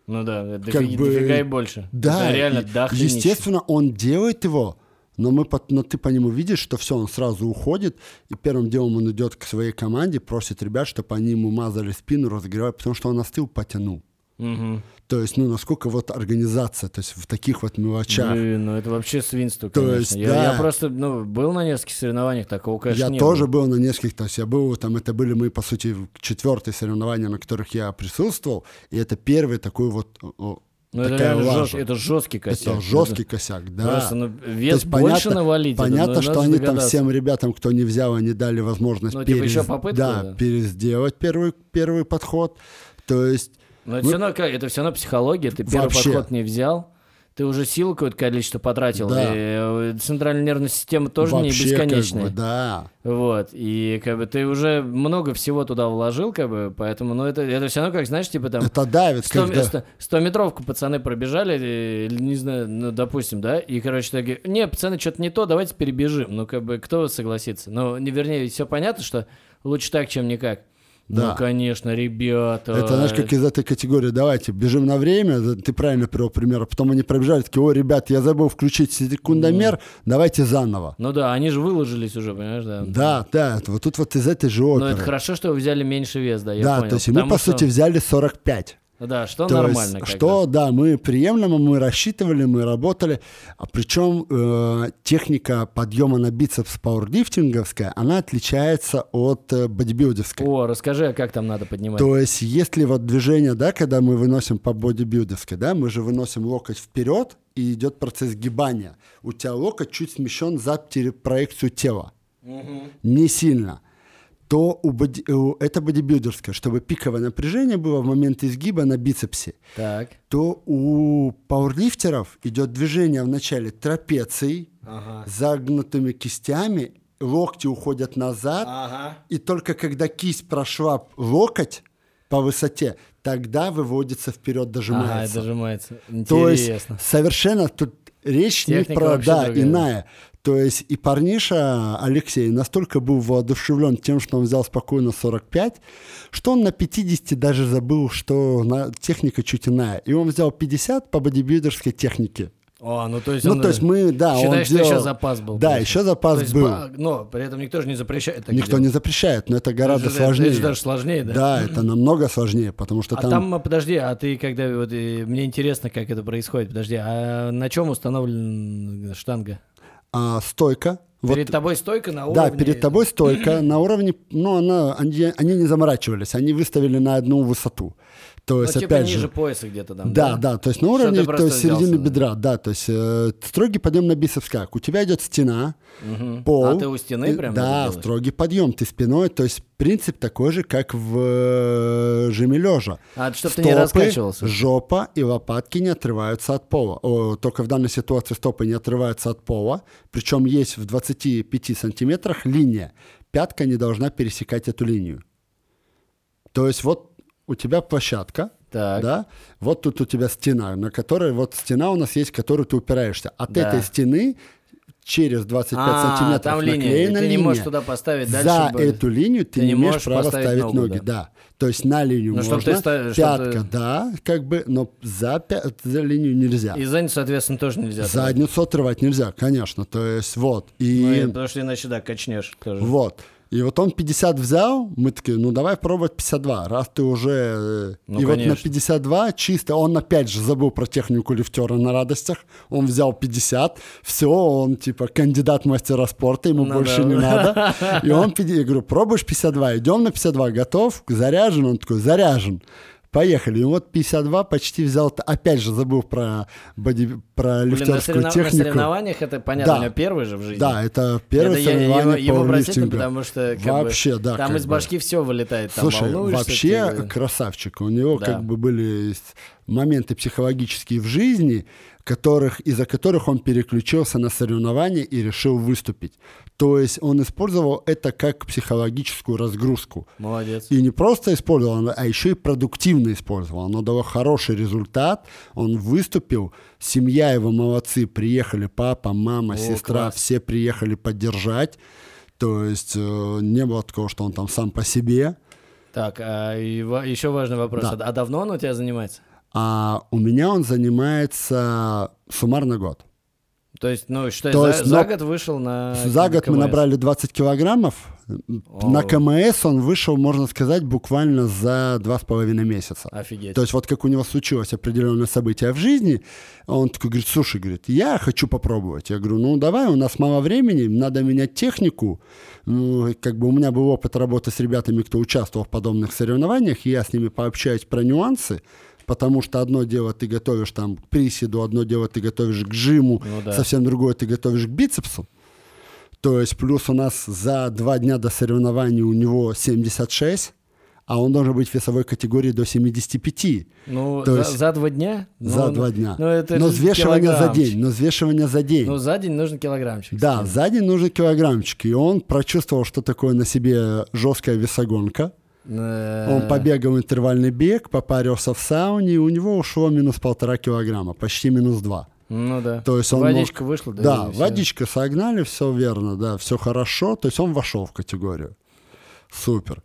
Ну да, дофига, Как бы- дофига и больше. Да, Это реально дохренище. естественно, он делает его, но, мы, пот- но ты по нему видишь, что все, он сразу уходит, и первым делом он идет к своей команде, просит ребят, чтобы они ему мазали спину, разогревали, потому что он остыл, потянул. Мгм. То есть, ну, насколько вот организация, то есть в таких вот мелочах. Блин, ну это вообще свинство, То конечно. есть, я, да. я просто, ну, был на нескольких соревнованиях, такого, конечно, я не тоже было. был на нескольких, то есть я был там, это были мы, по сути, четвертые соревнования, на которых я присутствовал, и это первый такой вот Ну, это жест- это жесткий косяк. Это жесткий косяк, да. Просто, ну, То вес есть больше навалить. это, Понятно, ну, что они там догадаться. всем ребятам, кто не взял, они дали возможность Ну, типа, перес- еще попытку, да, да. пересделать первый, первый подход. То есть, Но это Мы- все равно, как- это все равно психология. Ты первый Вообще. подход не взял, ты уже сил какое-то количество потратил. Да. И э, центральная нервная система тоже не вообще как бесконечная. бы, да. Вот. И как бы ты уже много всего туда вложил, как бы, поэтому, ну, это, это все равно, как, знаешь, типа там. Это давит, 100, когда... 100 метровку пацаны пробежали, э, или, не знаю, ну, допустим, да, и, короче, такие, не, пацаны, что-то не то, давайте перебежим. Ну, как бы, кто согласится? Ну, не, вернее, все понятно, что лучше так, чем никак. Да. Ну, конечно, ребята. Это, знаешь, как из этой категории, давайте, бежим на время, ты правильно привел пример, а потом они пробежали, такие, ой, ребят, я забыл включить секундомер, давайте заново. Ну да, они же выложились уже, понимаешь, да. Да, да, вот тут вот из этой же Но оперы. это хорошо, что вы взяли меньше вес, да, я да, понял. то есть мы, по что- сути, взяли 45. Да, что То нормально. есть, что, раз. да, мы приемлемо, мы рассчитывали, мы работали. А причем э, техника подъема на бицепс пауэрлифтинговская, она отличается от э, бодибилдерской. О, расскажи, а как там надо поднимать? То есть, если вот движение, да, когда мы выносим по бодибилдерской, да, мы же выносим локоть вперед, и идет процесс гибания. У тебя локоть чуть смещен за проекцию тела. Не сильно. То у боди- у- это бодибилдерская, чтобы пиковое напряжение было в момент изгиба на бицепсе Так. то у пауэрлифтеров идет движение в начале трапецией, Ага. загнутыми кистями, локти уходят назад, Ага. и только когда кисть прошла локоть по высоте, тогда выводится вперед, Ага, дожимается. дожимается. То есть Интересно. совершенно тут речь не Техника про вообще да, другая. иная. То есть и парниша Алексей настолько был воодушевлен тем, что он взял спокойно 45, что он на 50 даже забыл, что техника чуть иная. И он взял 50 по бодибилдерской технике. О, ну то есть Ну, он, то есть мы, да, он считаешь, что делал- еще запас был. Да, просто. еще запас То есть был. ба- Но при этом никто же не запрещает Никто делать. не запрещает, но это гораздо Это сложнее. Это же даже сложнее, да? Да, это намного сложнее, потому что А там, там, а, подожди, а ты когда, вот, мне интересно, как это происходит, подожди, а на чем установлена штанга? А, стойка, Вот, Перед тобой стойка на уровне... да, перед тобой стойка на уровне, ну, она, они, они не заморачивались, они выставили на одну высоту. То Ну, есть, типа опять ниже же, пояса где-то там, да, да, то есть на уровне, то есть середины взялся, да. бедра, да, то есть э, строгий подъем на бицепс как? У тебя идет стена, Мгм. пол. А ты у стены прям Да, делаешь? строгий подъем, ты спиной, то есть принцип такой же, как в э, жиме лежа. А, чтоб ты не раскачивался. жопа и лопатки не отрываются от пола. О, только в данной ситуации стопы не отрываются от пола, причем есть в 25 сантиметрах линия. Пятка не должна пересекать эту линию. То есть вот у тебя площадка, Так. да, вот тут у тебя стена, на которой, вот стена у нас есть, в которую ты упираешься. От Да. этой стены через 25 А, сантиметров там линия, наклеена ты не линия. можешь туда поставить дальше. За бы- эту линию ты, ты не не имеешь права ставить ногу, ноги. да. Да. То есть на линию Ну, чтоб можно, ты ста- чтоб ты- пятка, да, как бы, но за, пя- за линию нельзя. И задницу, соответственно, тоже нельзя. Задницу отрывать нельзя, конечно. То есть вот. И Ну, и- потому что иначе, да, качнешь тоже. вот. И вот он 50 взял, мы такие, ну давай пробовать 52, раз ты уже... э, Ну, и вот на конечно. 52 чисто, он опять же забыл про технику лифтера на радостях, он взял 50, все, он типа кандидат мастера спорта, ему Ну больше да. не надо. И он, я говорю, пробуешь 52, идем на 52, готов, заряжен, он такой, заряжен. Поехали. И вот 52 почти взял, опять же забыл про, боди, про Блин, на, лифтерскую соревнов- на технику. соревнованиях это понятно, Да. у него первый же в жизни. Да, это первое Это я- соревнование его, его по лифтингу. потому что как бы, Вообще, да, там из бы. башки все вылетает. Там Слушай, вообще ты- красавчик. У него Да. как бы были моменты психологические в жизни, которых, из-за которых он переключился на соревнования и решил выступить. То есть он использовал это как психологическую разгрузку. Молодец. И не просто использовал, а еще и продуктивно использовал. Оно дало хороший результат. Он выступил. Семья его молодцы. Приехали папа, мама, О, сестра. класс. Все приехали поддержать. То есть э, не было такого, что он там сам по себе. Так, а еще важный вопрос. Да. А, а давно он у тебя занимается? А у меня он занимается суммарно год. То есть, ну, считай, То за, есть, за год вышел на За год мы КМС. набрали 20 килограммов. На О. КМС он вышел, можно сказать, буквально за два с половиной месяца. Офигеть. То есть вот как у него случилось определенное событие в жизни, он такой говорит, слушай, говорит, я хочу попробовать. Я говорю, ну давай, у нас мало времени, надо менять технику. Ну, как бы у меня был опыт работы с ребятами, кто участвовал в подобных соревнованиях, и я с ними пообщаюсь про нюансы, потому что одно дело ты готовишь там к приседу, одно дело ты готовишь к жиму, Ну да. совсем другое ты готовишь к бицепсу. То есть плюс у нас за два дня до соревнований у него 76, а он должен быть в весовой категории до 75 Ну, то за, есть за два дня? за Ну, два дня. Ну, это но взвешивание за день, но взвешивание за день. Ну, за день нужен килограммчик. да, за день нужен килограммчик. И он прочувствовал, что такое на себе жесткая весогонка. Э, Он побегал интервальный бег, попарился в сауне, и у него ушло минус полтора килограмма, почти минус два. Ну да. То есть он Водичка мог- вышла, да. Да, водичка согнали, все верно, да, все хорошо. То есть он вошел в категорию. Супер.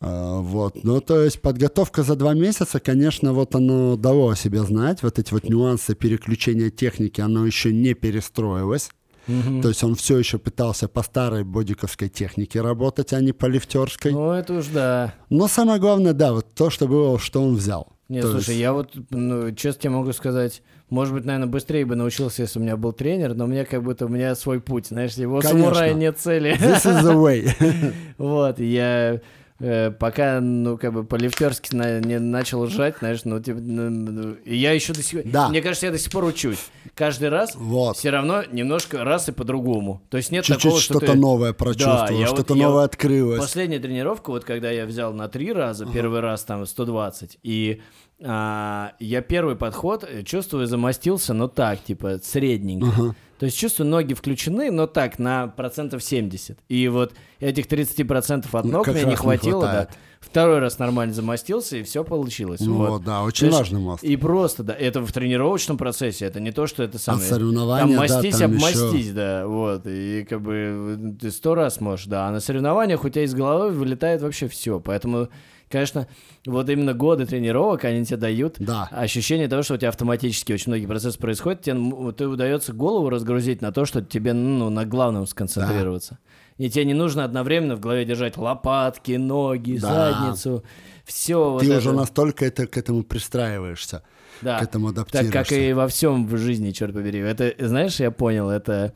А, вот. Ну, то есть подготовка за два месяца, конечно, вот оно дало о себе знать. Вот эти вот нюансы переключения техники, оно еще не перестроилось. Мгм. То есть он все еще пытался по старой бодиковской технике работать, а не по лифтерской. Ну, это уж да. Но самое главное, да, вот то, что было, что он взял. Нет, То слушай, есть- я вот, ну, честно тебе могу сказать, может быть, наверное, быстрее бы научился, если у меня был тренер, но у меня как будто у меня свой путь, знаешь, его Конечно. самурая нет цели. This is the way. Вот, я э, пока, ну, как бы по-лифтерски на- не начал жать, знаешь, ну, типа, ну, ну, я еще до сих пор, Да. мне кажется, я до сих пор учусь. Каждый раз Вот. все равно немножко раз и по-другому. То есть нет Чуть-чуть такого, что что-то ты... новое прочувствовал, я вот- что-то я новое вот открылось. Последняя тренировка, вот когда я взял на три раза, первый раз там 120, и а, я первый подход, э, чувствую, замостился, но так, типа, средненько. То есть чувствую, ноги включены, но так, на процентов 70. И вот этих 30% от Ну, ног как мне не не хватило, да. хватает. Второй раз нормально замостился, и все получилось. Ну вот. да, очень Знаешь, важный мост. И просто, да, это в тренировочном процессе, это не то, что это самое... соревнования, Там да, мастись, там обмастись, да, вот, и как бы ты сто раз можешь, да, а на соревнованиях у тебя из головы вылетает вообще все, поэтому, конечно, вот именно годы тренировок, они тебе дают Да. ощущение того, что у тебя автоматически очень многие процессы происходят, тебе, тебе удается голову разгрузить на то, что тебе, ну, на главном сконцентрироваться. И тебе не нужно одновременно в голове держать лопатки, ноги, Да. задницу, все вот Ты это. уже настолько это, к этому пристраиваешься, да. к этому Так адаптируешься. как и во всем в жизни, черт побери. Это, знаешь, я понял, это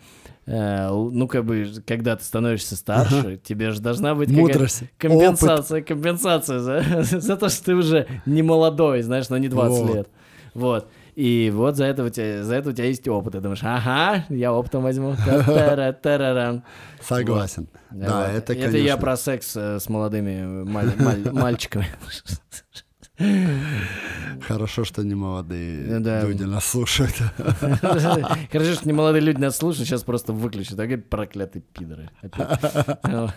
ну, как бы, когда ты становишься старше, тебе же должна быть какая-то Мудрость. компенсация, компенсация за, за то, что ты уже не молодой, знаешь, но не 20 Вот. лет. Вот. И вот за это, у тебя, за это у тебя есть опыт. Ты думаешь, ага, я опытом возьму. Согласен. Да, Вот. это, я конечно. про секс э, с молодыми маль- маль- мальчиками. Хорошо, что не молодые Да. люди нас слушают. Хорошо, что не молодые люди нас слушают, сейчас просто выключат. Опять проклятые пидоры.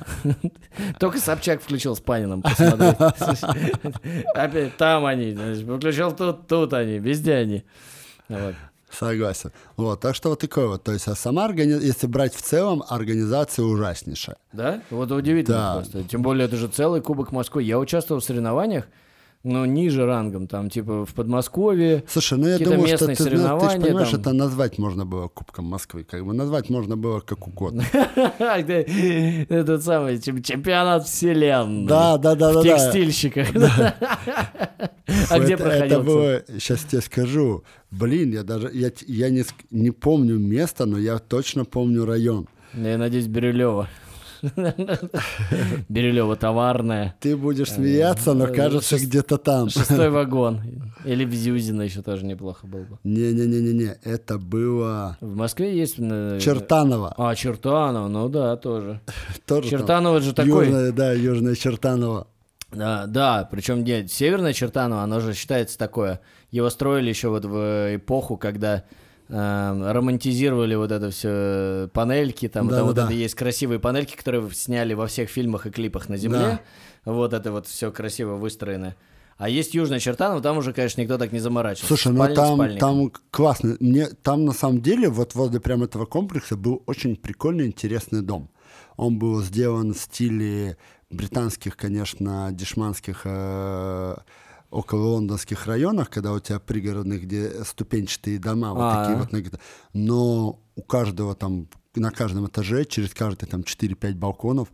Только Собчак включил с Панином. Опять там они. Выключил тут, тут они, везде они. Вот. Согласен. Вот, так что вот такое вот. То есть, а сама организация, если брать в целом, организация ужаснейшая. Да? Вот удивительно Да. просто. Тем более, это же целый Кубок Москвы. Я участвовал в соревнованиях, но ниже рангом, там, типа, в Подмосковье. Слушай, ну я думаю, что ты, знаешь, ты же соревнования понимаешь, там. это назвать можно было Кубком Москвы. Как бы назвать можно было как угодно. Этот самый чем- чемпионат вселенной. Да, да, да, да. Текстильщиках. А где проходил? Это было, сейчас тебе скажу. Блин, я даже, я, не, помню место, но я точно помню район. Ну, Я надеюсь, Бирюлева. Бирюлева товарная. Ты будешь смеяться, но э, кажется где-то там. Шестой вагон. Или в Зюзино еще тоже неплохо было бы. Не-не-не-не-не, это было В Москве есть... э, Чертаново. А, Чертаново, ну да, тоже. Тоже Чертаново же такой... Южное, да, Южное Чертаново. Да, да, причем нет, северное Чертаново, оно же считается такое. Его строили еще вот в эпоху, когда э, романтизировали вот это все панельки, там, Да, там да, вот да. это есть красивые панельки, которые сняли во всех фильмах и клипах на земле. Вот это вот все красиво выстроено. А есть Южное Чертаново, там уже, конечно, никто так не заморачивался. Слушай, ну там, спальником. там классно. Мне там на самом деле вот возле прям этого комплекса был очень прикольный, интересный дом. Он был сделан в стиле британских, конечно, дешманских э, около лондонских районах, когда у тебя пригородных, где ступенчатые дома, вот А. такие вот. на- Но у каждого там, на каждом этаже, через каждые там 4-5 балконов,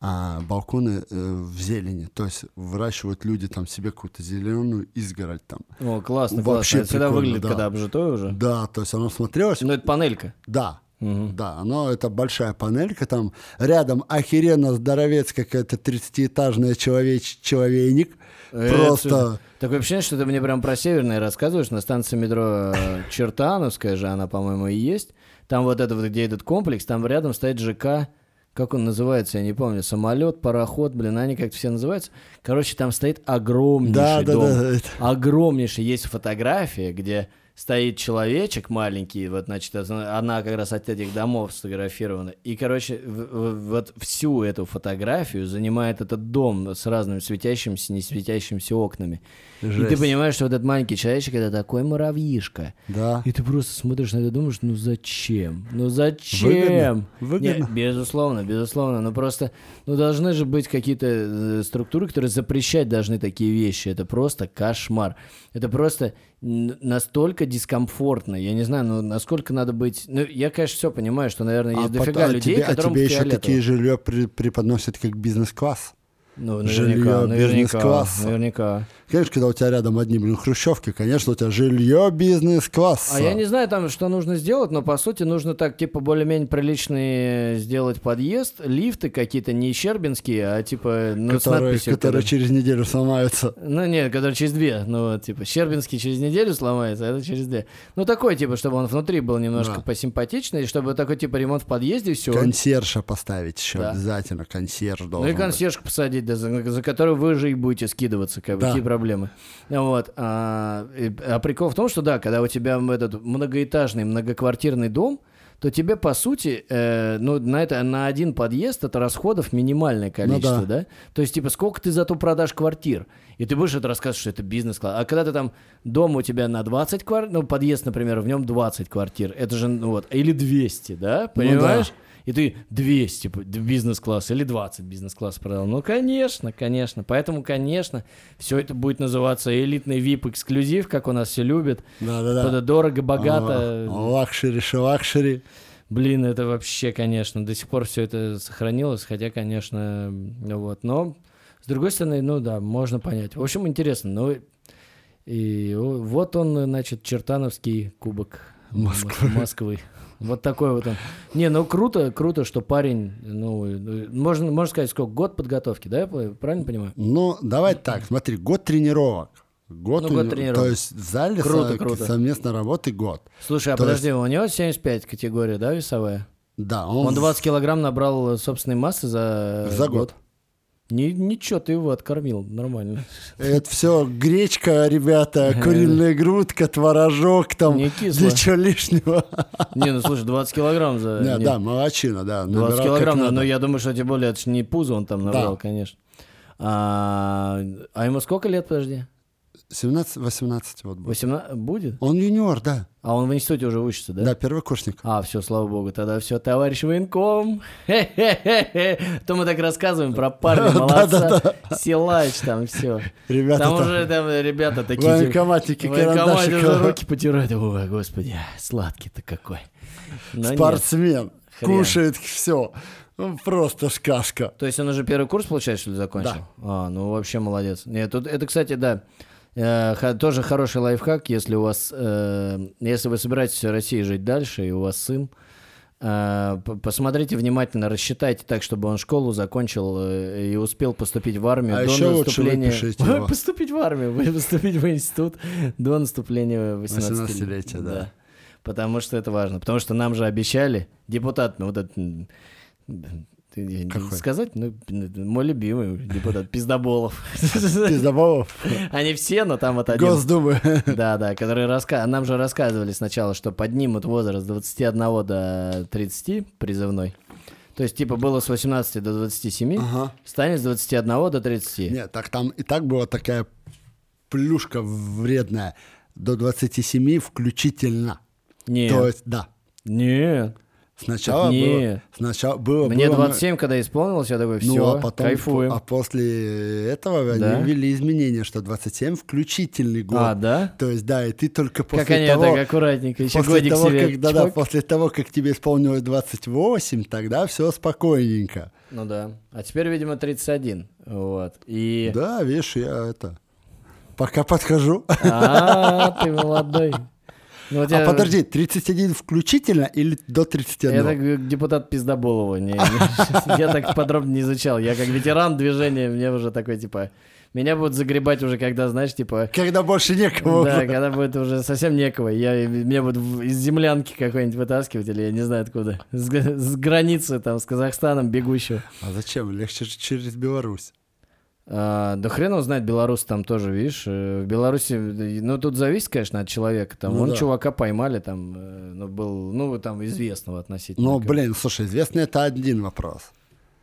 а балконы э, в зелени. То есть выращивают люди там себе какую-то зеленую изгородь там. О, классно, Вообще классно. Это всегда выглядит, да. когда обжитой уже. Да, то есть оно смотрелось. Ну, это панелька. Да, Мгм. да, оно это большая панелька, там рядом охеренно здоровец какая-то 30-этажная человеч, человейник. Это Просто Такое ощущение, что ты мне прям про северное рассказываешь. На станции метро э, Чертановская же она, по-моему, и есть. Там вот это вот, где этот комплекс, там рядом стоит ЖК. Как он называется, я не помню. Самолет, пароход, блин, они как-то все называются. Короче, там стоит огромнейший Да, да, дом. да, это- Огромнейший. Есть фотография, где стоит человечек маленький, вот, значит, она как раз от этих домов сфотографирована. И, короче, вот всю эту фотографию занимает этот дом с разными светящимися, не светящимися окнами. И ты Жесть. понимаешь, что вот этот маленький человечек это такой муравьишка. да. И ты просто смотришь на это и думаешь, ну зачем? Ну зачем? Выгодно, выгодно. Не, безусловно, безусловно. Но просто, ну должны же быть какие-то э, структуры, которые запрещать должны такие вещи. Это просто кошмар. Это просто настолько дискомфортно. Я не знаю, ну насколько надо быть... Ну я, конечно, все понимаю, что, наверное, есть а дофига потом- а людей, тебе, а которым тебе еще фиолетово. такие жилье преподносят как бизнес-класс. Ну, жилье наверняка, бизнес-класса. наверняка. Конечно, когда у тебя рядом одни, блин, хрущевки, конечно, у тебя жилье бизнес-класса. А я не знаю там, что нужно сделать, но по сути нужно так, типа, более-менее приличный сделать подъезд, лифты какие-то не щербинские, а типа, ну, с которые, надписью, которые через неделю сломаются. Ну, нет, которые через две, ну, вот, типа, щербинский через неделю сломается, а это через две. Ну, такой, типа, чтобы он внутри был немножко Да. посимпатичнее, чтобы такой, типа, ремонт в подъезде, все. Консьержа поставить еще Да. обязательно. Консьерж должен Ну и быть. консьержку да, за, за которую вы же и будете скидываться, как бы, Да. какие проблемы. Вот. А, и- а прикол в том, что да, когда у тебя этот многоэтажный, многоквартирный дом, то тебе, по сути, э, ну, на, это, на один подъезд это расходов минимальное количество, Ну да. да? То есть, типа, сколько ты зато продашь квартир? И ты будешь это рассказывать, что это бизнес-класс. А когда ты там, дом у тебя на 20 квартир, ну, подъезд, например, в нем 20 квартир, это же, ну, вот, или 200, да? Ну Понимаешь? И ты 200 п- бизнес-класс или 20 бизнес-класс продал. Ну, конечно, конечно. Поэтому, конечно, все это будет называться элитный VIP-эксклюзив, как у нас все любят. Да-да-да. Под- Дорого, богато. Luxury, шелакшери. Блин, это вообще, конечно, до сих пор все это сохранилось, хотя, конечно, ну вот. Но, с другой стороны, ну да, можно понять. В общем, интересно. Ну, и вот он, значит, Чертановский кубок Москвы. Москвы. Вот такой вот он. Не, ну круто, круто, что парень, ну, можно, можно сказать, сколько, год подготовки, да, я правильно понимаю? Ну, давай так, смотри, год тренировок. Год, Ну, год тренировок. То есть в зале Круто, со- круто. совместной работы год. Слушай, а То подожди, у него 75 категория, да, весовая? Да, он, Он 20 килограмм набрал собственной массы за, за год. Ни- ничего, ты его откормил, нормально. Это все гречка, ребята, куриная грудка, творожок, там Не кисло. ничего лишнего. Не, ну слушай, 20 килограмм за... Да, не, да, молодчина, да. 20 набирал как килограмм, но, но я думаю, что тем более это ж не пузо он там набрал, Да. конечно. А, а ему сколько лет, подожди? 17-18 вот будет. 18 будет? Он юниор, да. А он в институте уже учится, да? Да, первокурсник. А, все, слава богу, тогда все, товарищ военком. То мы так рассказываем про парня, молодца, силач там, все. Ребята, Там уже там ребята такие... типа, военкоматики, Военкомате уже руки потирают. Ой, господи, сладкий-то какой. Спортсмен, кушает все. Просто сказка. То есть он уже первый курс, получается, что ли, закончил? А, ну вообще молодец. Нет, тут, это, кстати, да, тоже хороший лайфхак, если у вас, э, если вы собираетесь в России жить дальше, и у вас сын, э, посмотрите внимательно, рассчитайте так, чтобы он школу закончил э, и успел поступить в армию А до еще лучше наступления... выпишите его. Поступить в армию, поступить в институт до наступления 18 18-летия, да. Потому что это важно. Потому что нам же обещали, депутат, ну вот этот... ты- Какой? Сказать, ну, мой любимый депутат Пиздоболов. Пиздоболов. Они все, но там вот один. Госдумы. Да, да, которые раска... нам же рассказывали сначала, что поднимут возраст с 21 до 30 призывной. То есть, типа, было с 18 до 27, Ага. станет с 21 до 30. Нет, так там и так была такая плюшка вредная. До 27 включительно. Нет, То есть, да. нет. Сначала Так было... Сначала было... Мне было- 27, когда исполнилось, я такой, все, Ну, а потом, кайфуем. а после этого Да? они ввели изменения, что 27 включительный год. А, да? То есть, да, и ты только после Как они того... так аккуратненько, еще после годик того, себе. как, да, да, после того, как тебе исполнилось 28, тогда все спокойненько. Ну да. А теперь, видимо, 31. Вот. И... Да, видишь, я это... Пока подхожу. А, ты молодой. Ну, А подожди, 31 включительно или до 31? Это г- депутат Пиздоболова. Не, не. Я так подробно не изучал. Я как ветеран движения, мне уже такой, типа... Меня будут загребать уже, когда, знаешь, типа... Когда больше некого. Да, уже. когда будет уже совсем некого. Я, меня будут из землянки какой-нибудь вытаскивать, или я не знаю откуда. С, с границы там, с Казахстаном бегущего. А зачем? Легче же через Беларусь. А, да хрен его знает, белорус там тоже, видишь, э, в Беларуси, ну тут зависит, конечно, от человека, там, Ну вон да. чувака поймали, там, э, ну был, ну там известного относительно. Ну, блин, слушай, известно это один вопрос.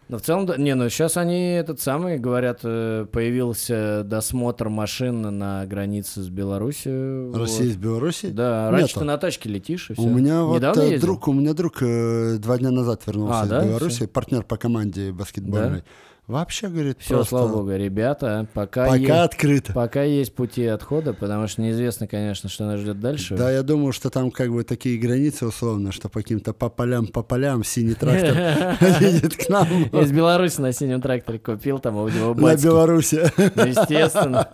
Но в целом, да, не, ну сейчас они этот самый, говорят, э, появился досмотр машин на границе с Беларусью. вот. Россия с Беларуси? Да, раньше Нету. ты на тачке летишь и все. У меня вот Недавно э, ездил? друг, у меня друг э, два дня назад вернулся А, из да? Беларуси, партнер по команде баскетбольной. Вообще, говорит, Все, просто слава богу, ребята, пока, пока есть, открыто. пока есть пути отхода, потому что неизвестно, конечно, что нас ждет дальше. Да, я думаю, что там как бы такие границы условно, что по каким-то по полям, по полям синий трактор едет к нам Из Беларуси на синем тракторе купил там у него на. Беларуси. Естественно.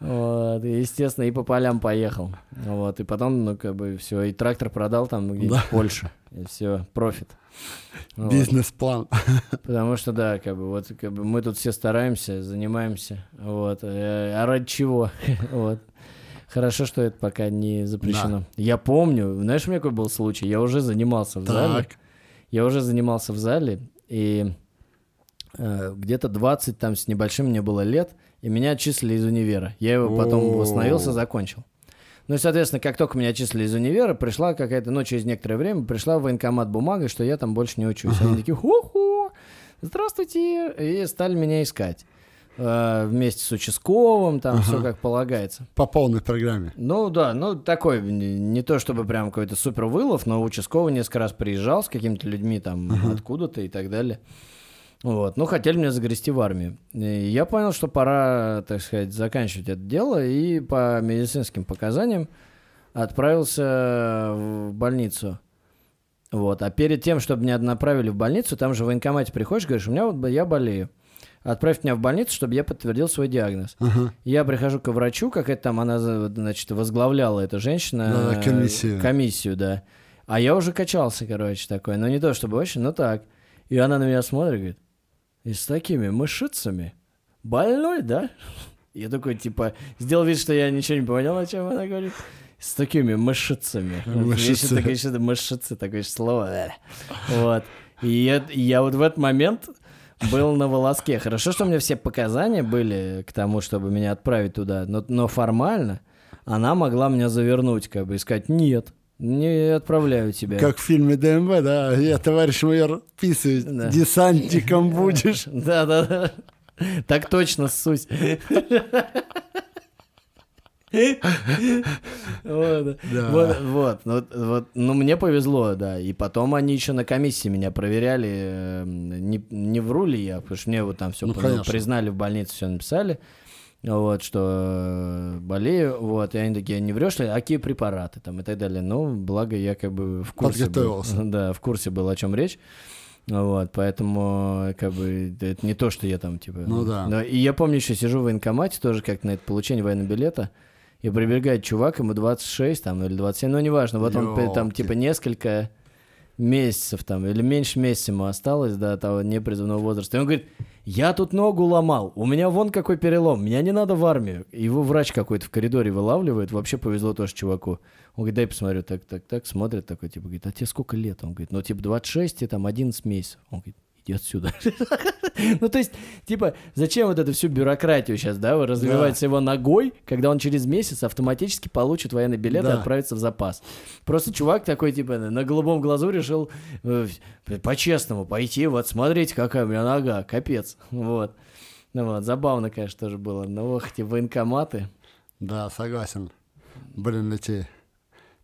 Вот, и, естественно, и по полям поехал. Вот, и потом, ну, как бы, все, и трактор продал там ну, где-нибудь в Польше. И все, профит. Вот. Бизнес-план. Потому что, да, как бы, вот, как бы, мы тут все стараемся, занимаемся, вот, э, а ради чего? Вот. Хорошо, что это пока не запрещено. Я помню, знаешь, у меня какой был случай? Я уже занимался в зале. Так. Я уже занимался в зале, и э, где-то 20 там с небольшим мне было лет, и меня отчислили из универа. Я его потом восстановился, закончил. Ну и, соответственно, как только меня отчислили из универа, пришла какая-то, ну, через некоторое время, пришла в военкомат бумага, что я там больше не учусь. Они такие, ху-ху, здравствуйте, и стали меня искать. Э, вместе с участковым, там все как полагается. По полной программе. Ну да, ну такой, не, не то чтобы прям какой-то супер вылов, но участковый несколько раз приезжал с какими-то людьми там откуда-то и так далее. Вот, ну хотели меня загрести в армию. И я понял, что пора, так сказать, заканчивать это дело, и по медицинским показаниям отправился в больницу. Вот, а перед тем, чтобы меня направили в больницу, там же в военкомате приходишь, говоришь, у меня вот я болею. Отправь меня в больницу, чтобы я подтвердил свой диагноз. Ага. Я прихожу к врачу, какая-то там она, значит, возглавляла эта женщина. Да, комиссию. Комиссию, да. А я уже качался, короче, такой. Но не то чтобы очень, но так. И она на меня смотрит и говорит, и с такими мышицами? Больной, да? Я такой, типа, сделал вид, что я ничего не понял, о чем она говорит. С такими мышицами. Мышицы. Такое что-то мышицы, такое слово. Вот. И я, я вот в этот момент был на волоске. Хорошо, что у меня все показания были к тому, чтобы меня отправить туда, но, но формально она могла меня завернуть, как бы, и сказать, нет, не отправляю тебя. Как в фильме ДМВ, да, я, товарищ майор, писаюсь, Да. десантником будешь. Да-да-да. Так точно, ссусь. Вот, Да. вот, вот, ну, вот, ну, мне повезло, да, и потом они еще на комиссии меня проверяли, э, не, не вру ли я, потому что мне вот там все Ну, признали в больнице, все написали, вот, что э, болею, вот, и они такие, не врешь ли, а какие препараты? Там и так далее, ну, благо я как бы в курсе был, да, в курсе был, о чем речь, вот, поэтому, как бы, это не то, что я там, типа... Ну да. И я помню, еще сижу в военкомате тоже как на это получение военного билета, и прибегает чувак, ему 26 там, или 27, ну, неважно, вот он п- там, типа, несколько месяцев там, или меньше месяца ему осталось до того непризывного возраста. И он говорит, я тут ногу ломал, у меня вон какой перелом, меня не надо в армию. Его врач какой-то в коридоре вылавливает, вообще повезло тоже чуваку. Он говорит, дай посмотрю, так, так, так, смотрит такой, типа, говорит, а тебе сколько лет? Он говорит, ну, типа, 26 и там 11 месяцев. Он говорит, иди отсюда. Ну, то есть, типа, зачем вот эту всю бюрократию сейчас, да, вы развиваете его ногой, когда он через месяц автоматически получит военный билет и Да. отправится в запас. Просто чувак такой, типа, на голубом глазу решил э, по-честному пойти, вот, смотрите, какая у меня нога, капец, вот. Ну вот, забавно, конечно, тоже было. Ну, ох, эти военкоматы. Да, согласен. Блин, эти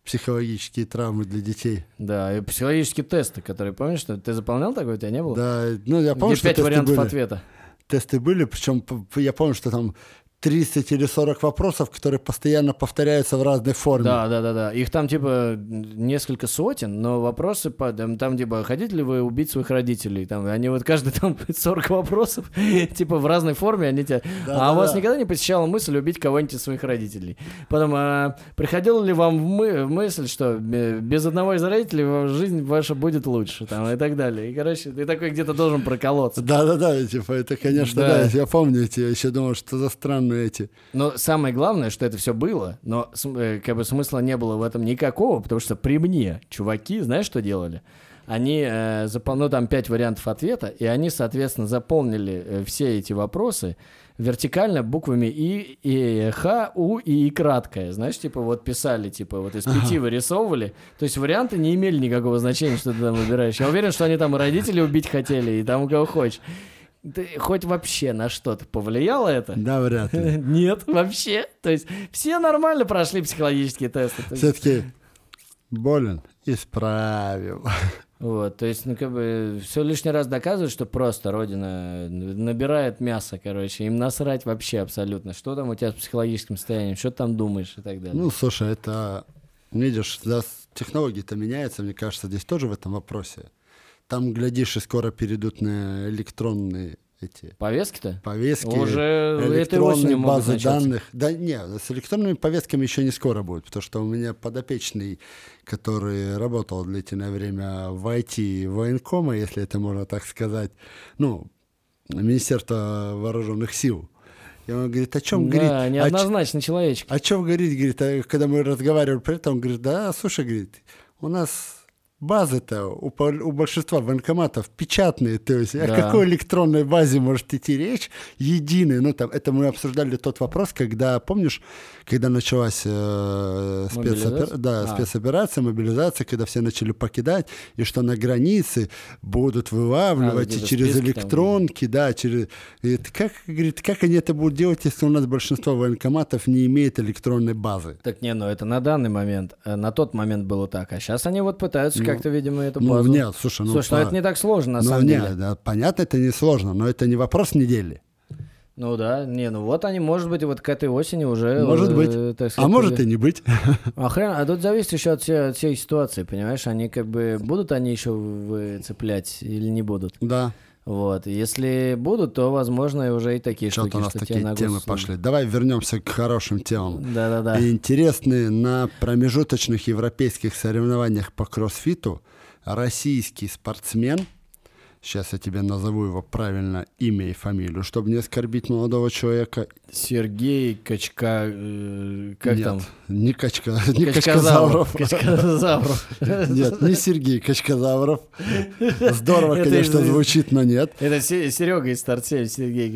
психологические травмы для детей. Да, и психологические тесты, которые, помнишь, что ты заполнял такой, у тебя не было? Да, ну я помню, Где что пять вариантов были. ответа. Тесты были, причем я помню, что там 30 или 40 вопросов, которые постоянно повторяются в разной форме. Да, да, да, да. Их там типа несколько сотен, но вопросы по там, там, типа хотите ли вы убить своих родителей? Там они вот каждый там 40 вопросов, типа в разной форме они тебя. Да, а у да, вас да. никогда не посещала мысль убить кого-нибудь из своих родителей? Потом а, приходила ли вам в, мы- в мысль, что э, без одного из родителей жизнь ваша будет лучше, там и так далее. И короче, ты такой где-то должен проколоться. Да, да, да, типа, это, конечно, Да. да, я помню я еще думал, что за странные эти. Но самое главное, что это все было, но э, как бы смысла не было в этом никакого, потому что при мне чуваки, знаешь, что делали? Они э, запол- ну там пять вариантов ответа, и они, соответственно, заполнили э, все эти вопросы вертикально буквами И, и Х, У и И краткое. Знаешь, типа вот писали, типа вот из пяти вырисовывали. То есть варианты не имели никакого значения, что ты там выбираешь. Я уверен, что они там и родителей убить хотели, и там кого хочешь. Ты хоть вообще на что-то повлияло это? Да, вряд ли. Нет, вообще. То есть все нормально прошли психологические тесты. Есть, Все-таки болен, исправил. вот, то есть, ну, как бы, все лишний раз доказывает, что просто Родина набирает мясо, короче, им насрать вообще абсолютно. Что там у тебя с психологическим состоянием, что ты там думаешь и так далее. Ну, слушай, это, видишь, да, технологии-то меняются, мне кажется, здесь тоже в этом вопросе. Там, глядишь, и скоро перейдут на электронные эти Повестки-то? повестки, Уже электронные базы данных. Да не, с электронными повестками еще не скоро будет, потому что у меня подопечный, который работал длительное время в IT военкома, если это можно так сказать, ну, Министерство вооруженных сил. И он говорит, о чем, да, говорит, о, неоднозначный человечек. о чем говорит, говорит, а когда мы разговаривали при этом, он говорит, да, слушай, говорит, у нас базы-то у, у большинства военкоматов печатные, то есть о Да. какой электронной базе может идти речь, единой, ну там, это мы обсуждали тот вопрос, когда, помнишь, когда началась э, спецопер- да, А. спецоперация, мобилизация, когда все начали покидать, и что на границе будут вылавливать А, и через списки там. электронки, да, через... И это как, говорит, как они это будут делать, если у нас большинство военкоматов не имеет электронной базы? Так не, ну это на данный момент. Э, На тот момент было так. А сейчас они вот пытаются как-то, видимо, эту Ну, базу. нет, слушай, ну... Слушай, ну по- это не так сложно, на ну, самом нет, деле. да, понятно, это не сложно, но это не вопрос недели. Ну да, не, ну вот они, может быть, вот к этой осени уже... Может э, быть. А сказать, может уже- и не быть. А хрен, а тут зависит еще от всей, от всей ситуации, понимаешь? Они как бы, будут они еще выцеплять или не будут? Да. Вот, если будут, то, возможно, уже и такие Что-то штуки, у нас что такие темы пошли. Давай вернемся к хорошим темам. Да-да-да. Интересные на промежуточных европейских соревнованиях по кроссфиту российский спортсмен, сейчас я тебе назову его правильно имя и фамилию, чтобы не оскорбить молодого человека. Сергей Качка... э, Как Нет, там? Не, Качка, не Качкозавров. Качкозавров. Нет, не Сергей Качкозавров. Здорово, конечно, звучит, но нет. Это Серега из Торцель, Сергей,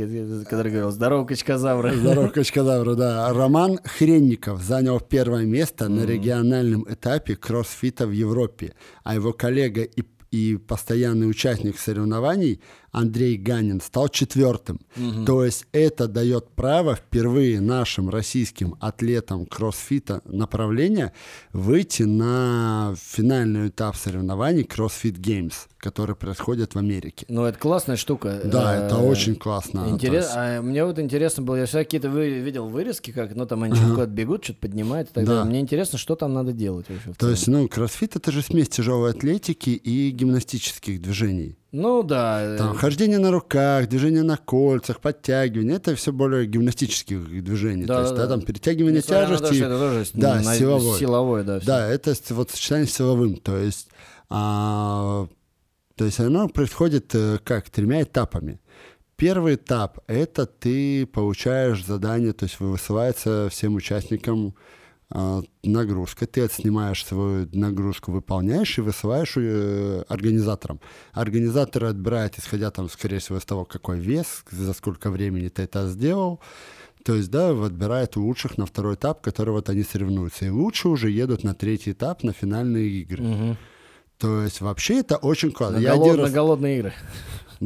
который говорил, здорово, Качкозавры. Здорово, Качкозавру, да. Роман Хренников занял первое место на региональном этапе кроссфита в Европе, а его коллега и, и постоянный участник соревнований Андрей Ганин стал четвертым. То есть это дает право впервые нашим российским атлетам кроссфита направления выйти на финальный этап соревнований CrossFit Games, которые происходят в Америке. Ну, это классная штука. Да, это Э, очень классно. Интерес... а мне вот интересно было, я всегда какие-то вы... видел вырезки, как, ну, там они что-то куда-то бегут, что-то поднимают и так Да. далее. Мне интересно, что там надо делать вообще. То есть, ну, кроссфит это же смесь тяжелой атлетики и гимнастических движений. Ну, да. э, Там хождение на руках, движение на кольцах, подтягивание, это все более гимнастических движений. Да, то есть, да, да, там перетягивание несмотря на то, тяжести. что это тоже да, на- силовой. Силовой, да. всё. Да, это вот сочетание с силовым. То есть, а, то есть оно происходит э, как тремя этапами. Первый этап – это ты получаешь задание, то есть высылается всем участникам нагрузка, ты отснимаешь свою нагрузку, выполняешь и высылаешь э, организаторам. Организаторы отбирают, исходя там, скорее всего, из того, какой вес, за сколько времени ты это сделал. То есть, да, отбирают лучших на второй этап, который вот они соревнуются. И лучшие уже едут на третий этап, на финальные игры. Мгм. То есть, вообще это очень классно. На, Я голод- один на раз- голодные игры.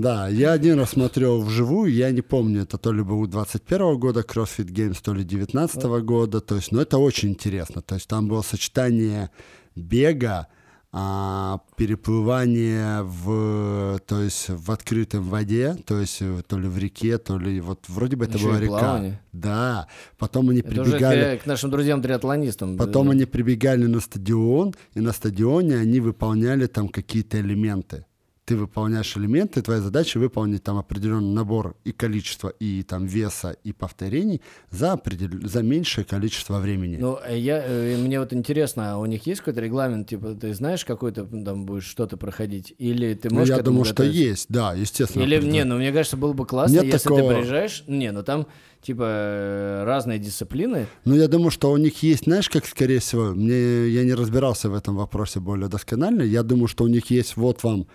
Да, я один раз смотрел вживую, я не помню, это то ли был 21 года CrossFit Games, то ли 19 года, то есть, ну, это очень интересно, то есть, там было сочетание бега, а, переплывание в, то есть, в открытой воде, то есть, э, то ли в реке, то ли, вот, вроде бы это Ещё была река. плавание. Да, потом они Это уже прибегали... к, к нашим друзьям-триатлонистам. Потом Э, они прибегали на стадион, и на стадионе они выполняли там какие-то элементы. Ты выполняешь элементы, твоя задача выполнить там определенный набор и количество, и там веса, и повторений за, определ... за меньшее количество времени. Ну, э, я, э, мне вот интересно, а у них есть какой-то регламент, типа, ты знаешь, какой ты там будешь что-то проходить? Или ты Ну, можешь к я думаю, что готовиться? есть, да, естественно. Или, определенно. не, ну, мне кажется, было бы классно, Нет если такого- ты приезжаешь, не, ну, там, типа, э, разные дисциплины, Ну, я думаю, что у них есть, знаешь, как, скорее всего, мне, я не разбирался в этом вопросе более досконально, я думаю, что у них есть, вот вам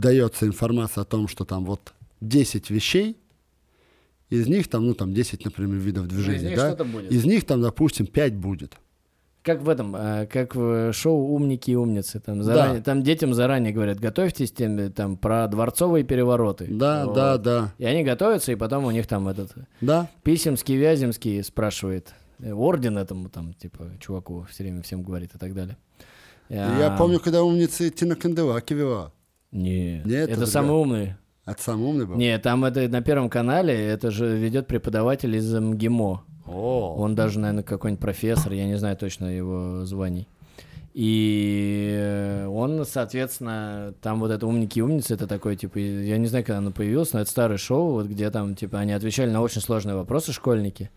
дается информация о том, что там вот 10 вещей, из них там, ну, там 10, например, видов движений, них да? что-то будет. Из них там, допустим, 5 будет. как в этом, э, как в шоу «Умники и умницы», там, заранее, там детям заранее говорят, готовьтесь тем, там, про дворцовые перевороты. Да, Вот. да, да, И они готовятся, и потом у них там этот да. Писемский, Вяземский спрашивает, э, орден этому там, типа, чуваку все время всем говорит и так далее. Я А, помню, когда умница Тина Канделаки вела. Не, Не, это это самый умный. Это самый умный был? Не, там это на Первом канале, это же ведет преподаватель из МГИМО. О, Он даже, наверное, какой-нибудь профессор, я не знаю точно его званий. И он, соответственно, там вот это умники и умницы, это такой, типа, я не знаю, когда оно появилось, но это старое шоу, вот где там, типа, они отвечали на очень сложные вопросы, школьники.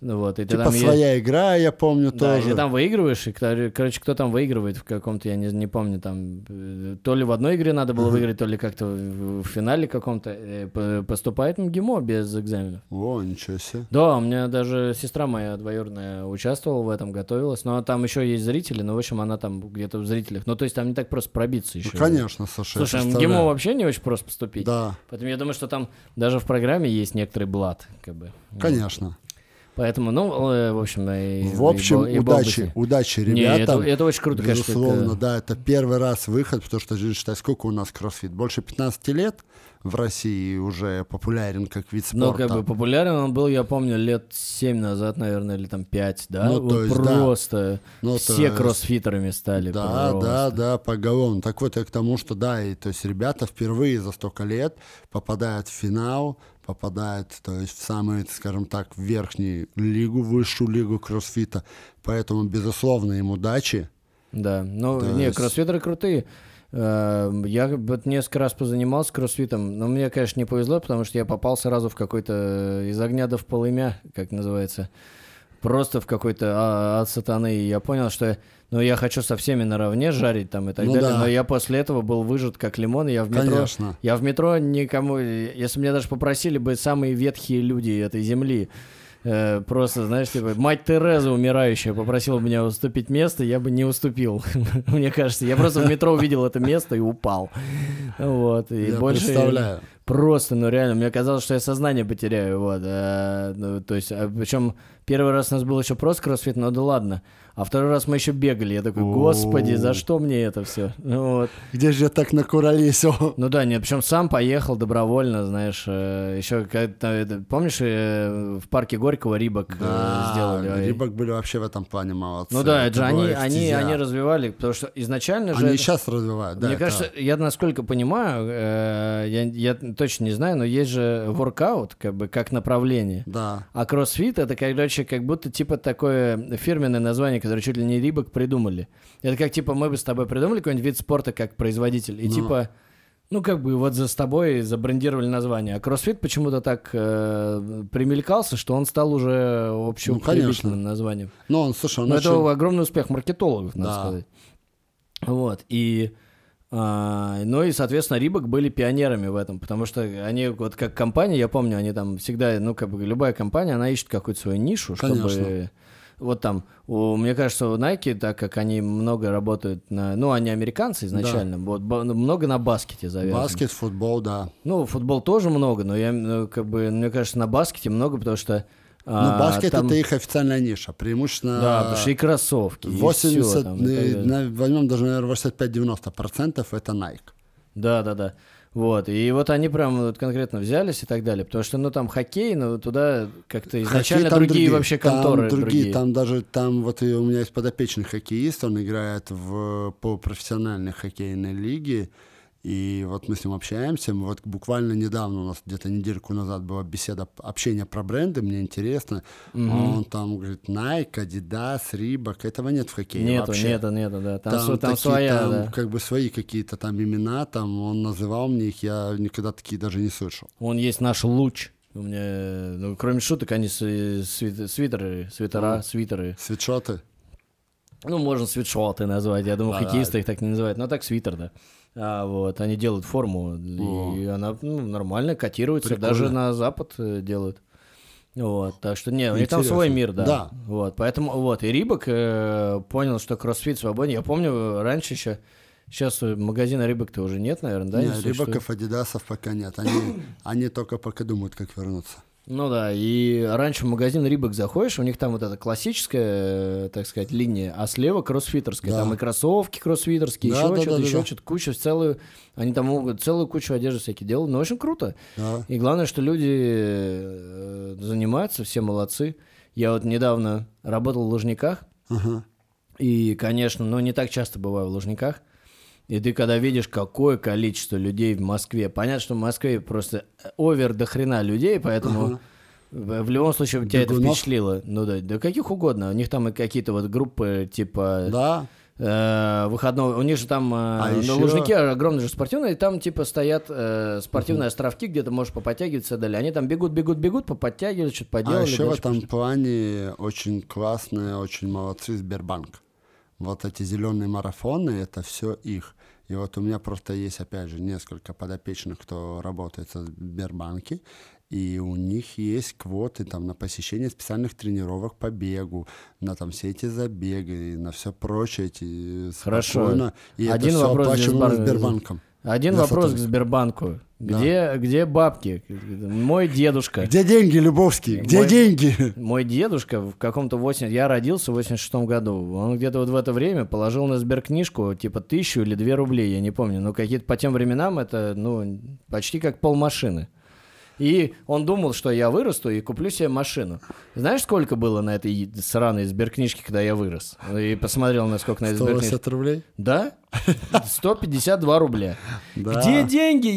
Ну Вот, и ты типа там е- своя игра, я помню Да, и тоже. ты там выигрываешь, и, короче, кто там выигрывает в каком-то, я не, не помню, там, э, то ли в одной игре надо было выиграть, то ли как-то в, в финале каком-то, э, по- поступает МГИМО без экзаменов. О, ничего себе. Да, у меня даже сестра моя двоюродная участвовала в этом, готовилась, но там еще есть зрители, но, в общем, она там где-то в зрителях. Ну, то есть там не так просто пробиться еще. Ну, конечно, я Слушай, представляю. МГИМО вообще не очень просто поступить. Да, Поэтому я думаю, что там даже в программе есть некоторый блат, как бы. конечно. Поэтому, ну, э, в общем, и, В общем, и, и удачи, Болбуси. удачи Не, ребятам. это, это очень круто, конечно. Безусловно, это- да, это первый раз выход, потому что, считай, сколько у нас кроссфит? Больше 15 лет в России уже популярен как вид Ну, спорта. как бы популярен он был, я помню, лет 7 назад, наверное, или там 5, да? Ну, то есть, да. просто Ну, то все есть- кроссфитерами стали. Да, просто. да, да, поголовно. Так вот, я к тому, что да, и то есть ребята впервые за столько лет попадают в финал, попадают, то есть в самую, скажем так, верхнюю лигу, высшую лигу кроссфита. Поэтому, безусловно, им удачи. Да, ну, То не, есть- кроссфитеры крутые. Э, Я вот несколько раз позанимался кроссфитом, но мне, конечно, не повезло, потому что я попал сразу в какой-то из огня до в полымя, как называется. Просто в какой-то а- ад сатаны. И я понял, что ну, я хочу со всеми наравне жарить там и так Ну далее. да. Но я после этого был выжат как лимон, и я в метро... Конечно. Я в метро никому... Если меня даже попросили бы самые ветхие люди этой земли, э, просто, знаешь, типа, мать Тереза умирающая попросила меня уступить место, я бы не уступил. Мне кажется, я просто в метро увидел это место и упал. Вот. И Я больше... представляю. Просто, ну реально, мне казалось, что я сознание потеряю, вот. а, ну, то есть, причем первый раз у нас был еще просто кроссфит, ну да ладно. А второй раз мы еще бегали. Я такой, господи, за что мне это все? Вот. Где же я так накуролесил? Ну да, нет, причем сам поехал добровольно, знаешь, еще как-то, помнишь, э, в парке Горького Рибок э, Да, сделали. Рибок были вообще в этом плане молодцы. Ну да, это же они, они, они развивали, потому что изначально же... Они это- сейчас развивают, да. Мне это- кажется, я насколько понимаю, э, я, я точно не знаю, но есть же воркаут, как бы, как направление. Да. А кроссфит это, короче, как будто типа такое фирменное название, которое чуть ли не Рибок придумали. Это как типа мы бы с тобой придумали какой-нибудь вид спорта как производитель. И Ну. типа, ну как бы вот за с тобой забрендировали название. А кроссфит почему-то так э, примелькался, что он стал уже общеупотребительным названием. Ну, он, слушай, он Но очень- это огромный успех маркетологов, надо Да. сказать. Вот, и... а, ну и, соответственно, Рибок были пионерами в этом, потому что они, вот как компания, я помню, они там всегда, ну, как бы любая компания, она ищет какую-то свою нишу, чтобы... Вот там, у, мне кажется, у Nike, так как они много работают на... Ну, они американцы изначально, вот ба- ну, много на баскете завязаны. Баскет, футбол, да. Ну, футбол тоже много, но я, ну, как бы, мне кажется, на баскете много, потому что... Ну, а, баскет там- это их официальная ниша. Преимущественно... Да, потому что и кроссовки, и 80, всё там, и так э, на- возьмем даже, наверное, 85-90% это Nike. Да, да, да. Вот, и вот они прям вот конкретно взялись и так далее, потому что, ну, там хоккей, ну, туда как-то изначально Хоккей там другие, вообще там конторы другие, другие. Там даже, там вот и у меня есть подопечный хоккеист, он играет в полупрофессиональной хоккейной лиге, и вот мы с ним общаемся, мы вот буквально недавно, у нас где-то недельку назад была беседа, общение про бренды, мне интересно, он там говорит, Nike, Adidas, Reebok, этого нет в хоккее Нету, вообще. нету, нету, да. Там, Там, там такие, своя, там да. как бы свои какие-то там имена, там он называл мне их, я никогда такие даже не слышал. Он есть наш луч. У меня, ну, кроме шуток, они сви- свит- свитеры, свитера, Ну. свитеры. Свитшоты? Ну, можно свитшоты назвать. Я думаю, Да, хоккеисты их так не называют. Но так свитер, да. А, вот, они делают форму, и она ну, нормально котируется, Прикольно. даже на Запад э, делают. Вот, так что, не, у них там свой мир, да. Да. Вот, поэтому, вот, и Рибок э, понял, что кроссфит свободен. Я помню, раньше еще, сейчас магазина Рибок-то уже нет, наверное, да? Не, существует? Рибаков, Адидасов пока нет. Они, они только пока думают, как вернуться. Ну да, и раньше в магазин Рибок заходишь, у них там вот эта классическая, э, так сказать, линия, а слева кроссфитерская. Да. Там и кроссовки кроссфитерские, Да, еще да, что-то, да, еще да. что-то, кучу, целую, они там могут целую кучу одежды всякие делают, но очень круто. Да. И главное, что люди э, занимаются, все молодцы. Я вот недавно работал в Лужниках, Ага. и, конечно, ну не так часто бываю в Лужниках. И ты когда видишь, какое количество людей в Москве, понятно, что в Москве просто овер до хрена людей, поэтому в, в любом случае тебя это Бегунов? впечатлило. Ну да, да каких угодно. У них там и какие-то вот группы типа Да, э, выходного. У них же там э, А на еще- Лужнике огромные же спортивные, и там типа стоят э, спортивные островки, где ты можешь поподтягиваться и далее. Они там бегут, бегут, бегут, поподтягивают, что-то поделали. а еще в этом пошли. плане очень классные, очень молодцы Сбербанк. Вот эти зеленые марафоны, это все их. И вот у меня просто есть, опять же, несколько подопечных, кто работает в Сбербанке, и у них есть квоты там на посещение специальных тренировок по бегу, на там все эти забеги, на все прочее, эти Хорошо. спокойно. И Один это все оплачиваемо Сбербанк- Сбербанком. Один вопрос к. Сбербанку. Да. Где, где бабки? Мой дедушка. Где деньги, Любовский? Где Мой- деньги? Мой дедушка в каком-то 80... Я родился в 86 году. Он где-то вот в это время положил на сберкнижку типа тысячу или две рублей, я не помню. Но какие-то по тем временам это, ну, почти как полмашины. И он думал, что я вырасту и куплю себе машину. Знаешь, сколько было на этой сраной сберкнижке, когда я вырос? И посмотрел, насколько на этой сберкнижке. 180 рублей? Да? 152 рубля. Да. Где деньги?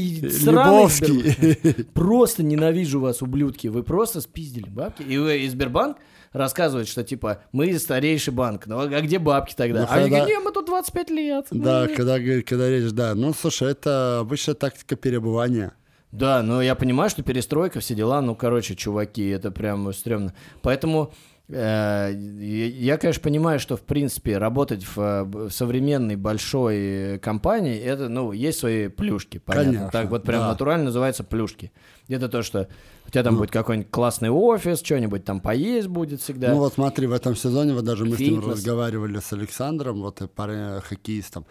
Лебовский. Просто ненавижу вас, ублюдки. Вы просто спиздили бабки. И, и Сбербанк рассказывает, что типа мы старейший банк. Ну а где бабки тогда? Ну, а когда- не, мы тут 25 лет. Да, когда, когда речь, да. Ну, слушай, это обычная тактика перебывания. Да, но я понимаю, что перестройка, все дела, ну, короче, чуваки, это прям стрёмно. Поэтому э, я, конечно, понимаю, что, в принципе, работать в, э, в современной большой компании, это, ну, есть свои плюшки, понятно. Конечно, так вот прям да. натурально называется плюшки. Это то, что у тебя там Ну. будет какой-нибудь классный офис, что-нибудь там поесть будет всегда. Ну вот смотри, в этом сезоне, вот даже мы с ним Фитнес. разговаривали с Александром, вот э, парень, хоккеистом.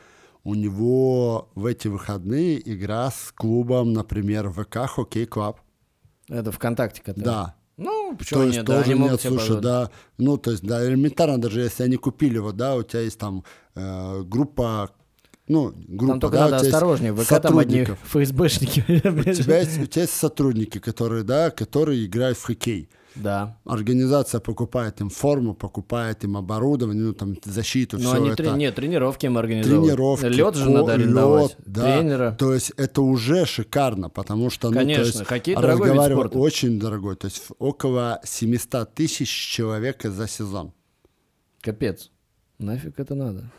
У него в эти выходные игра с клубом, например, ВК Hockey Club. Это ВКонтакте, который. Да. Ну, почему То есть нет? Да, тоже они могут нет, слушай, позволить. да, ну, то есть, да, элементарно, даже если они купили, вот, да, у тебя есть там э, группа, ну, группа, Там только да, надо осторожнее, ВК там одни. ФСБшники. У тебя, есть, у тебя есть сотрудники, которые, да, которые играют в хоккей. Да. Организация покупает им форму, покупает им оборудование, ну, там, защиту, Но все они это. трени- нет, тренировки им организовывают. тренировки. Лед же ко- надо арендовать. лёд, да. Тренера. То есть это уже шикарно, потому что, ну, Конечно, хоккей дорогой вид спорта. Очень дорогой, то есть около 700 тысяч человек за сезон. Капец. Нафиг это надо?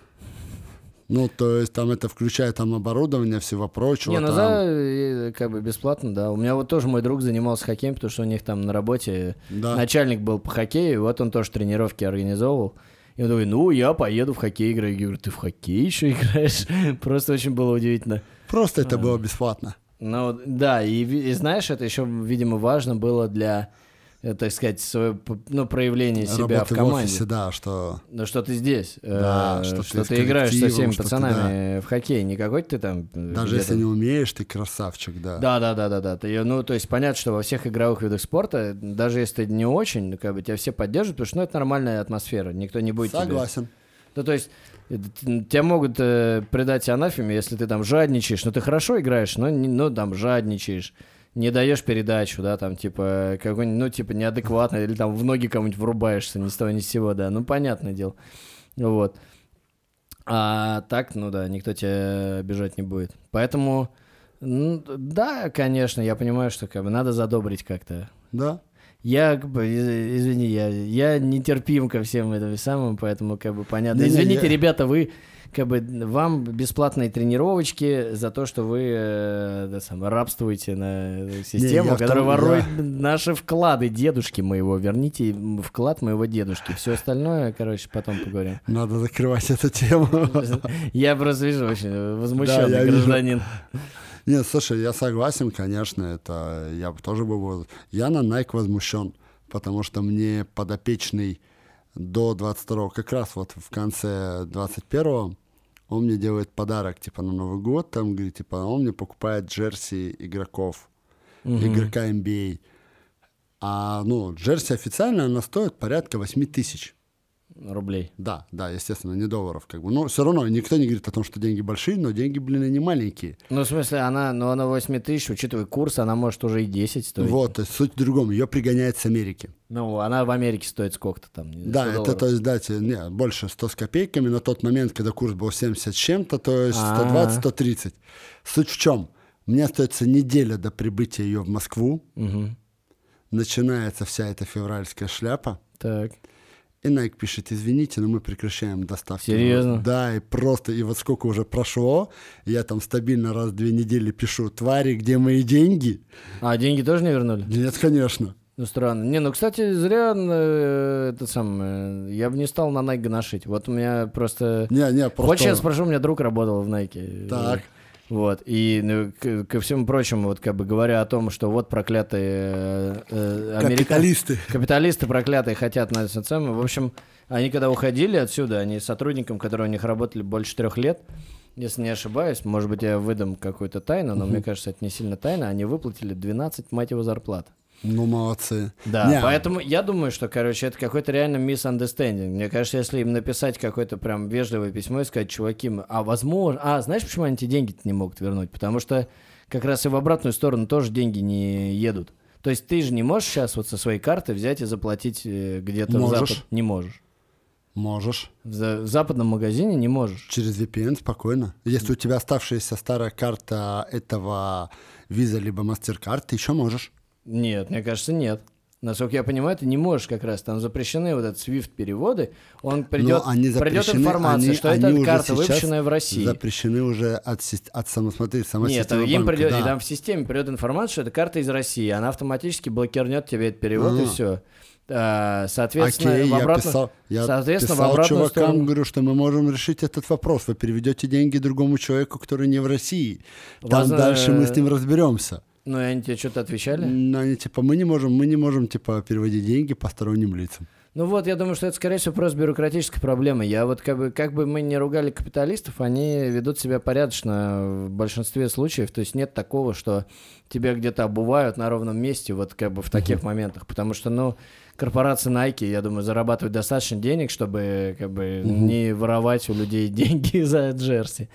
Ну, то есть там это включает там оборудование, всего прочего. Не, ну там. за э, как бы бесплатно, да. У меня вот тоже мой друг занимался хоккеем, потому что у них там на работе Да. начальник был по хоккею, и вот он тоже тренировки организовывал. И он такой, ну, я поеду в хоккей играть. Я говорю, ты в хоккей еще играешь? Просто очень было удивительно. Просто это А. было бесплатно. Ну, да, и, и знаешь, это еще, видимо, важно было для, так сказать, своего, п- ну, проявления себя Работы в команде. офисе, да, что... Ну, что ты здесь, Да, э, что что, ты ты, играешь со всеми что ты, пацанами в хоккей, не какой-то ты там... э, Даже если не умеешь, ты красавчик, да. Да, да, да, да, да. Ты, ну, то есть понятно, что во всех игровых видах спорта, даже если ты не очень, ну, как бы тебя все поддерживают, потому что ну, это нормальная атмосфера, никто не будет тебе- Согласен. Ну, то есть э, тебя могут э, предать анафеме, если ты там жадничаешь, ну, ты хорошо играешь, но, ну, там, жадничаешь, не даешь передачу, да, там, типа, какой-нибудь, ну, типа, неадекватно, или там в ноги кому-нибудь врубаешься, ни с того ни с сего, да, ну, понятное дело, вот. А так, ну да, никто тебя обижать не будет. Поэтому, ну, да, конечно, я понимаю, что как бы надо задобрить как-то. Да. Я, как бы, из- извини, я, я нетерпим ко всем этим самым, поэтому, как бы, понятно. Не-не, Извините, я- ребята, вы, как бы, вам бесплатные тренировочки за то, что вы, э, да, сам, рабствуете на э, систему, в которая том- ворует я- наши вклады дедушки моего. Верните вклад моего дедушки. Все остальное, короче, потом поговорим. Надо закрывать эту тему. Я просто вижу очень возмущенный вижу. гражданин. Нет, слушай, я согласен, конечно, это я тоже был... Я на Nike возмущен, потому что мне подопечный до 22 как раз вот в конце 21 он мне делает подарок, типа, на Новый год, там, говорит, типа, он мне покупает джерси игроков, игрока NBA. А, ну, джерси официально, она стоит порядка 8 тысяч. Рублей. Да, да, естественно, не долларов, как бы. Но все равно никто не говорит о том, что деньги большие, но деньги, блин, и не маленькие. Ну, в смысле, она, ну, она 8 тысяч, учитывая курс, она может уже и 10 стоить. Вот, то есть суть в другом. Ее пригоняет с Америки. Ну, она в Америке стоит сколько-то там? Да, 100 это, долларов. то есть, да, не, больше 100 с копейками на тот момент, когда курс был 70 с чем-то, то есть А. 120-130. Суть в чем? Мне остается неделя до прибытия ее в Москву. Мгм. Начинается вся эта февральская шляпа. Так. И Nike пишет, извините, но мы прекращаем доставку. Серьезно? Да, и просто, и вот сколько уже прошло, я там стабильно раз в две недели пишу, твари, где мои деньги? А, деньги тоже не вернули? Нет, конечно. Ну, странно. Не, ну, кстати, зря э, это самое, я бы не стал на Nike ношить. Вот у меня просто... Не, не, просто... Хочешь, я спрошу, у меня друг работал в Nike. Так. Вот, и ну, к- ко всему прочему, вот как бы говоря о том, что вот проклятые э, э, америка- Капиталисты. Капиталисты проклятые хотят на это самое. В общем, они когда уходили отсюда, они сотрудникам, которые у них работали больше трех лет, если не ошибаюсь, может быть, я выдам какую-то тайну, но мне кажется, это не сильно тайна, они выплатили 12, мать его, зарплат. Ну, молодцы. Да, Не, поэтому я думаю, что, короче, это какой-то реально misunderstanding. Мне кажется, если им написать какое-то прям вежливое письмо и сказать, чуваки, а возможно... А, знаешь, почему они эти деньги не могут вернуть? Потому что как раз и в обратную сторону тоже деньги не едут. То есть ты же не можешь сейчас вот со своей карты взять и заплатить э, где-то в запад? Не можешь. Можешь. В, в западном магазине не можешь. Через VPN спокойно. Если у тебя оставшаяся старая карта этого Visa либо MasterCard, ты еще можешь. Нет, мне кажется, нет. Насколько я понимаю, ты не можешь как раз. Там запрещены вот этот SWIFT переводы. Он придет, они придет информация, они- что они это карта, выпущенная в России. Запрещены уже от, от самосмотри, сама Нет, система им банка, придет, да. и там в системе придет информация, что это карта из России. Она автоматически блокирнет тебе этот перевод, и А. все. Соответственно, Окей, в я обратную- писал, я соответственно, в писал обратную чувакам, сторону- говорю, что мы можем решить этот вопрос. Вы переведете деньги другому человеку, который не в России. Там Возможно, дальше мы с ним разберемся. Ну, и они тебе что-то отвечали? М, Они типа, мы не можем, мы не можем типа переводить деньги посторонним лицам. Ну вот, я думаю, что это, скорее всего, просто бюрократическая проблема. Я вот как бы, как бы мы не ругали капиталистов, они ведут себя порядочно в большинстве случаев. То есть нет такого, что тебя где-то обувают на ровном месте, вот как бы в таких моментах. Потому что, ну, корпорация Nike, я думаю, зарабатывает достаточно денег, чтобы как бы не воровать у людей деньги за джерси.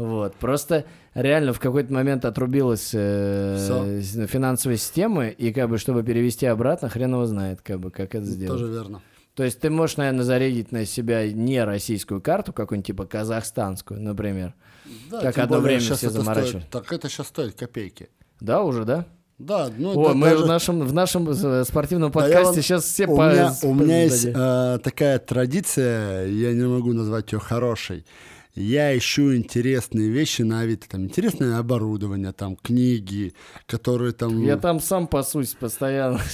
Вот. Просто реально в какой-то момент отрубилась э, Всё. с- финансовая система, и как бы, чтобы перевести обратно, хрен его знает, как бы, как это сделать. Тоже верно. То есть ты можешь, наверное, зарядить на себя не российскую карту, какую-нибудь типа казахстанскую, например. Да, Как одно время все стоит- так это сейчас стоит копейки. Да, уже, да? Да, ну О, да, мы даже- в нашем, в нашем спортивном Да подкасте вам- сейчас все у, по... меня, у меня есть э, такая традиция, я не могу назвать ее хорошей. Я ищу интересные вещи на Авито, там интересное оборудование, там книги, которые там... Я там сам пасусь постоянно.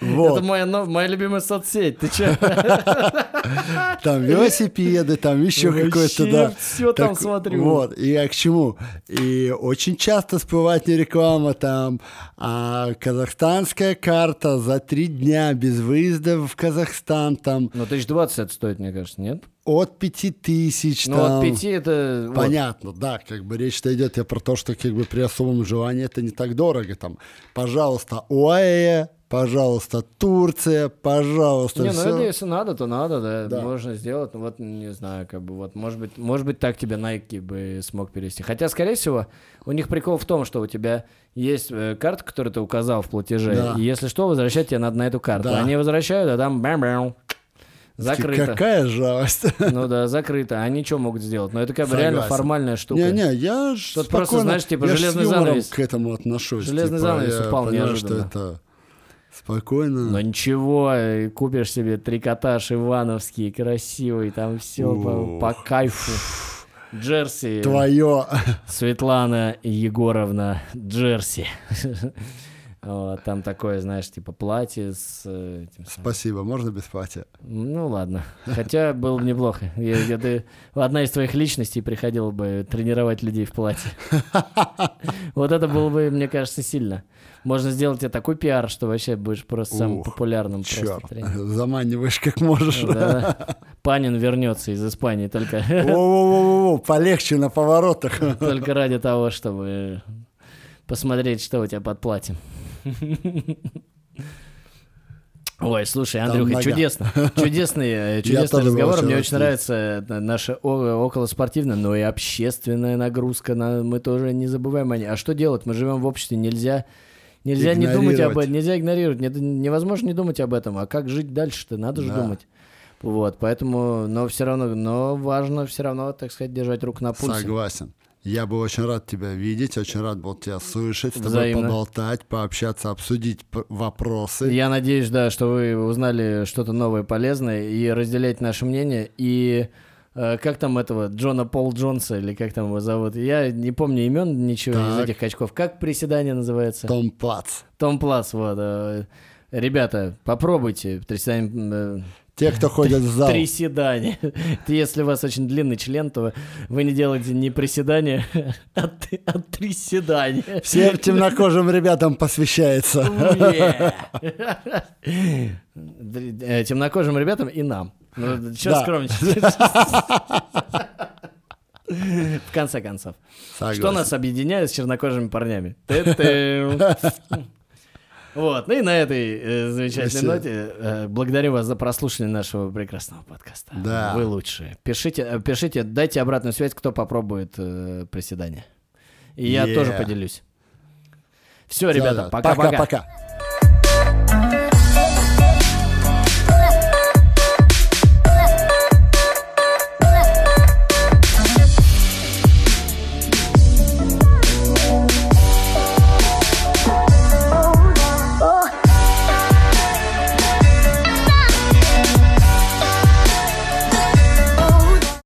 Вот. Это моя, моя любимая соцсеть. Ты че? Там велосипеды, там еще какой-то, да. Все там смотрю. Вот, и я к чему? И очень часто всплывает не реклама там, а казахстанская карта за три дня без выезда в Казахстан, там Ну, тысяч двадцать это стоит, мне кажется, нет? От пяти тысяч, Ну, там. от пяти это... вот. Понятно, да, как бы речь-то идет я про то, что как бы при особом желании это не так дорого. Там, пожалуйста, ОАЭ, пожалуйста, Турция, пожалуйста, Не, ну всё. это если надо, то надо, да, Да. можно сделать. Ну вот, не знаю, как бы вот, может быть, может быть, так тебя Nike бы смог перевести. Хотя, скорее всего, у них прикол в том, что у тебя есть э, карта, которую ты указал в платеже, Да. и если что, возвращать тебе надо на эту карту. Да. Они возвращают, а там бэм-бэм, закрыто. Какая жалость. Ну да, закрыто. Они что могут сделать? Но это как бы реально формальная штука. Не-не, я ж Тут просто, спокойно- знаешь, типа, я железный занавес. к этому отношусь. Железный типа, занавес я упал понимаю, неожиданно. что это спокойно. Но ничего, э, купишь себе трикотаж ивановский, красивый, там все по, по кайфу. Джерси. Твое. Светлана Егоровна Джерси. Вот, там такое, знаешь, типа платье с э, этим. Спасибо, можно без платья? Ну ладно. Хотя было бы неплохо. Я- ты- одна из твоих личностей приходила бы тренировать людей в платье. Вот это было бы, мне кажется, сильно. Можно сделать тебе такой пиар, что вообще будешь просто самым популярным Черт, заманиваешь как можешь. Да. Панин вернется из Испании только, Во-во-во-во, полегче на поворотах. только ради того, чтобы посмотреть, что у тебя под платьем. Ой, слушай, Андрюха, чудесно. Чудесный, э, чудесный был разговор. Мне очень нравится э, наша околоспортивная, но и общественная нагрузка. на- Мы тоже не забываем о ней. А что делать? Мы живем в обществе, нельзя... Нельзя не думать об этом, нельзя игнорировать, Не- невозможно не думать об этом. А как жить дальше-то? Надо же Да. думать. Вот, поэтому, но все равно, но важно все равно, так сказать, держать руку на пульсе. Согласен. Я был очень рад тебя видеть, очень рад был тебя слышать, с тобой Взаимно. поболтать, пообщаться, обсудить вопросы. Я надеюсь, да, что вы узнали что-то новое, полезное и разделяете наше мнение. И э, как там этого Джона Пол Джонса или как там его зовут? Я не помню имен ничего из Так. этих качков. Как приседание называется? Том Плац. Том Плац, вот. э, Ребята, попробуйте приседание, Те, кто ходят в зал. приседание. Это Если у вас очень длинный член, то вы не делаете не приседание, а, а приседание. Всем темнокожим ребятам посвящается. Д- э, Темнокожим ребятам и нам. Ну, что Да. скромничать? В конце концов. Согласен. Что нас объединяет с чернокожими парнями? Ты-ты. Вот, ну и на этой э, замечательной ноте э, благодарю вас за прослушивание нашего прекрасного подкаста. Да. Вы лучшие. Пишите, э, пишите, дайте обратную связь, кто попробует э, приседание. И я Yeah. тоже поделюсь. Все, ребята, пока-пока. Пока-пока.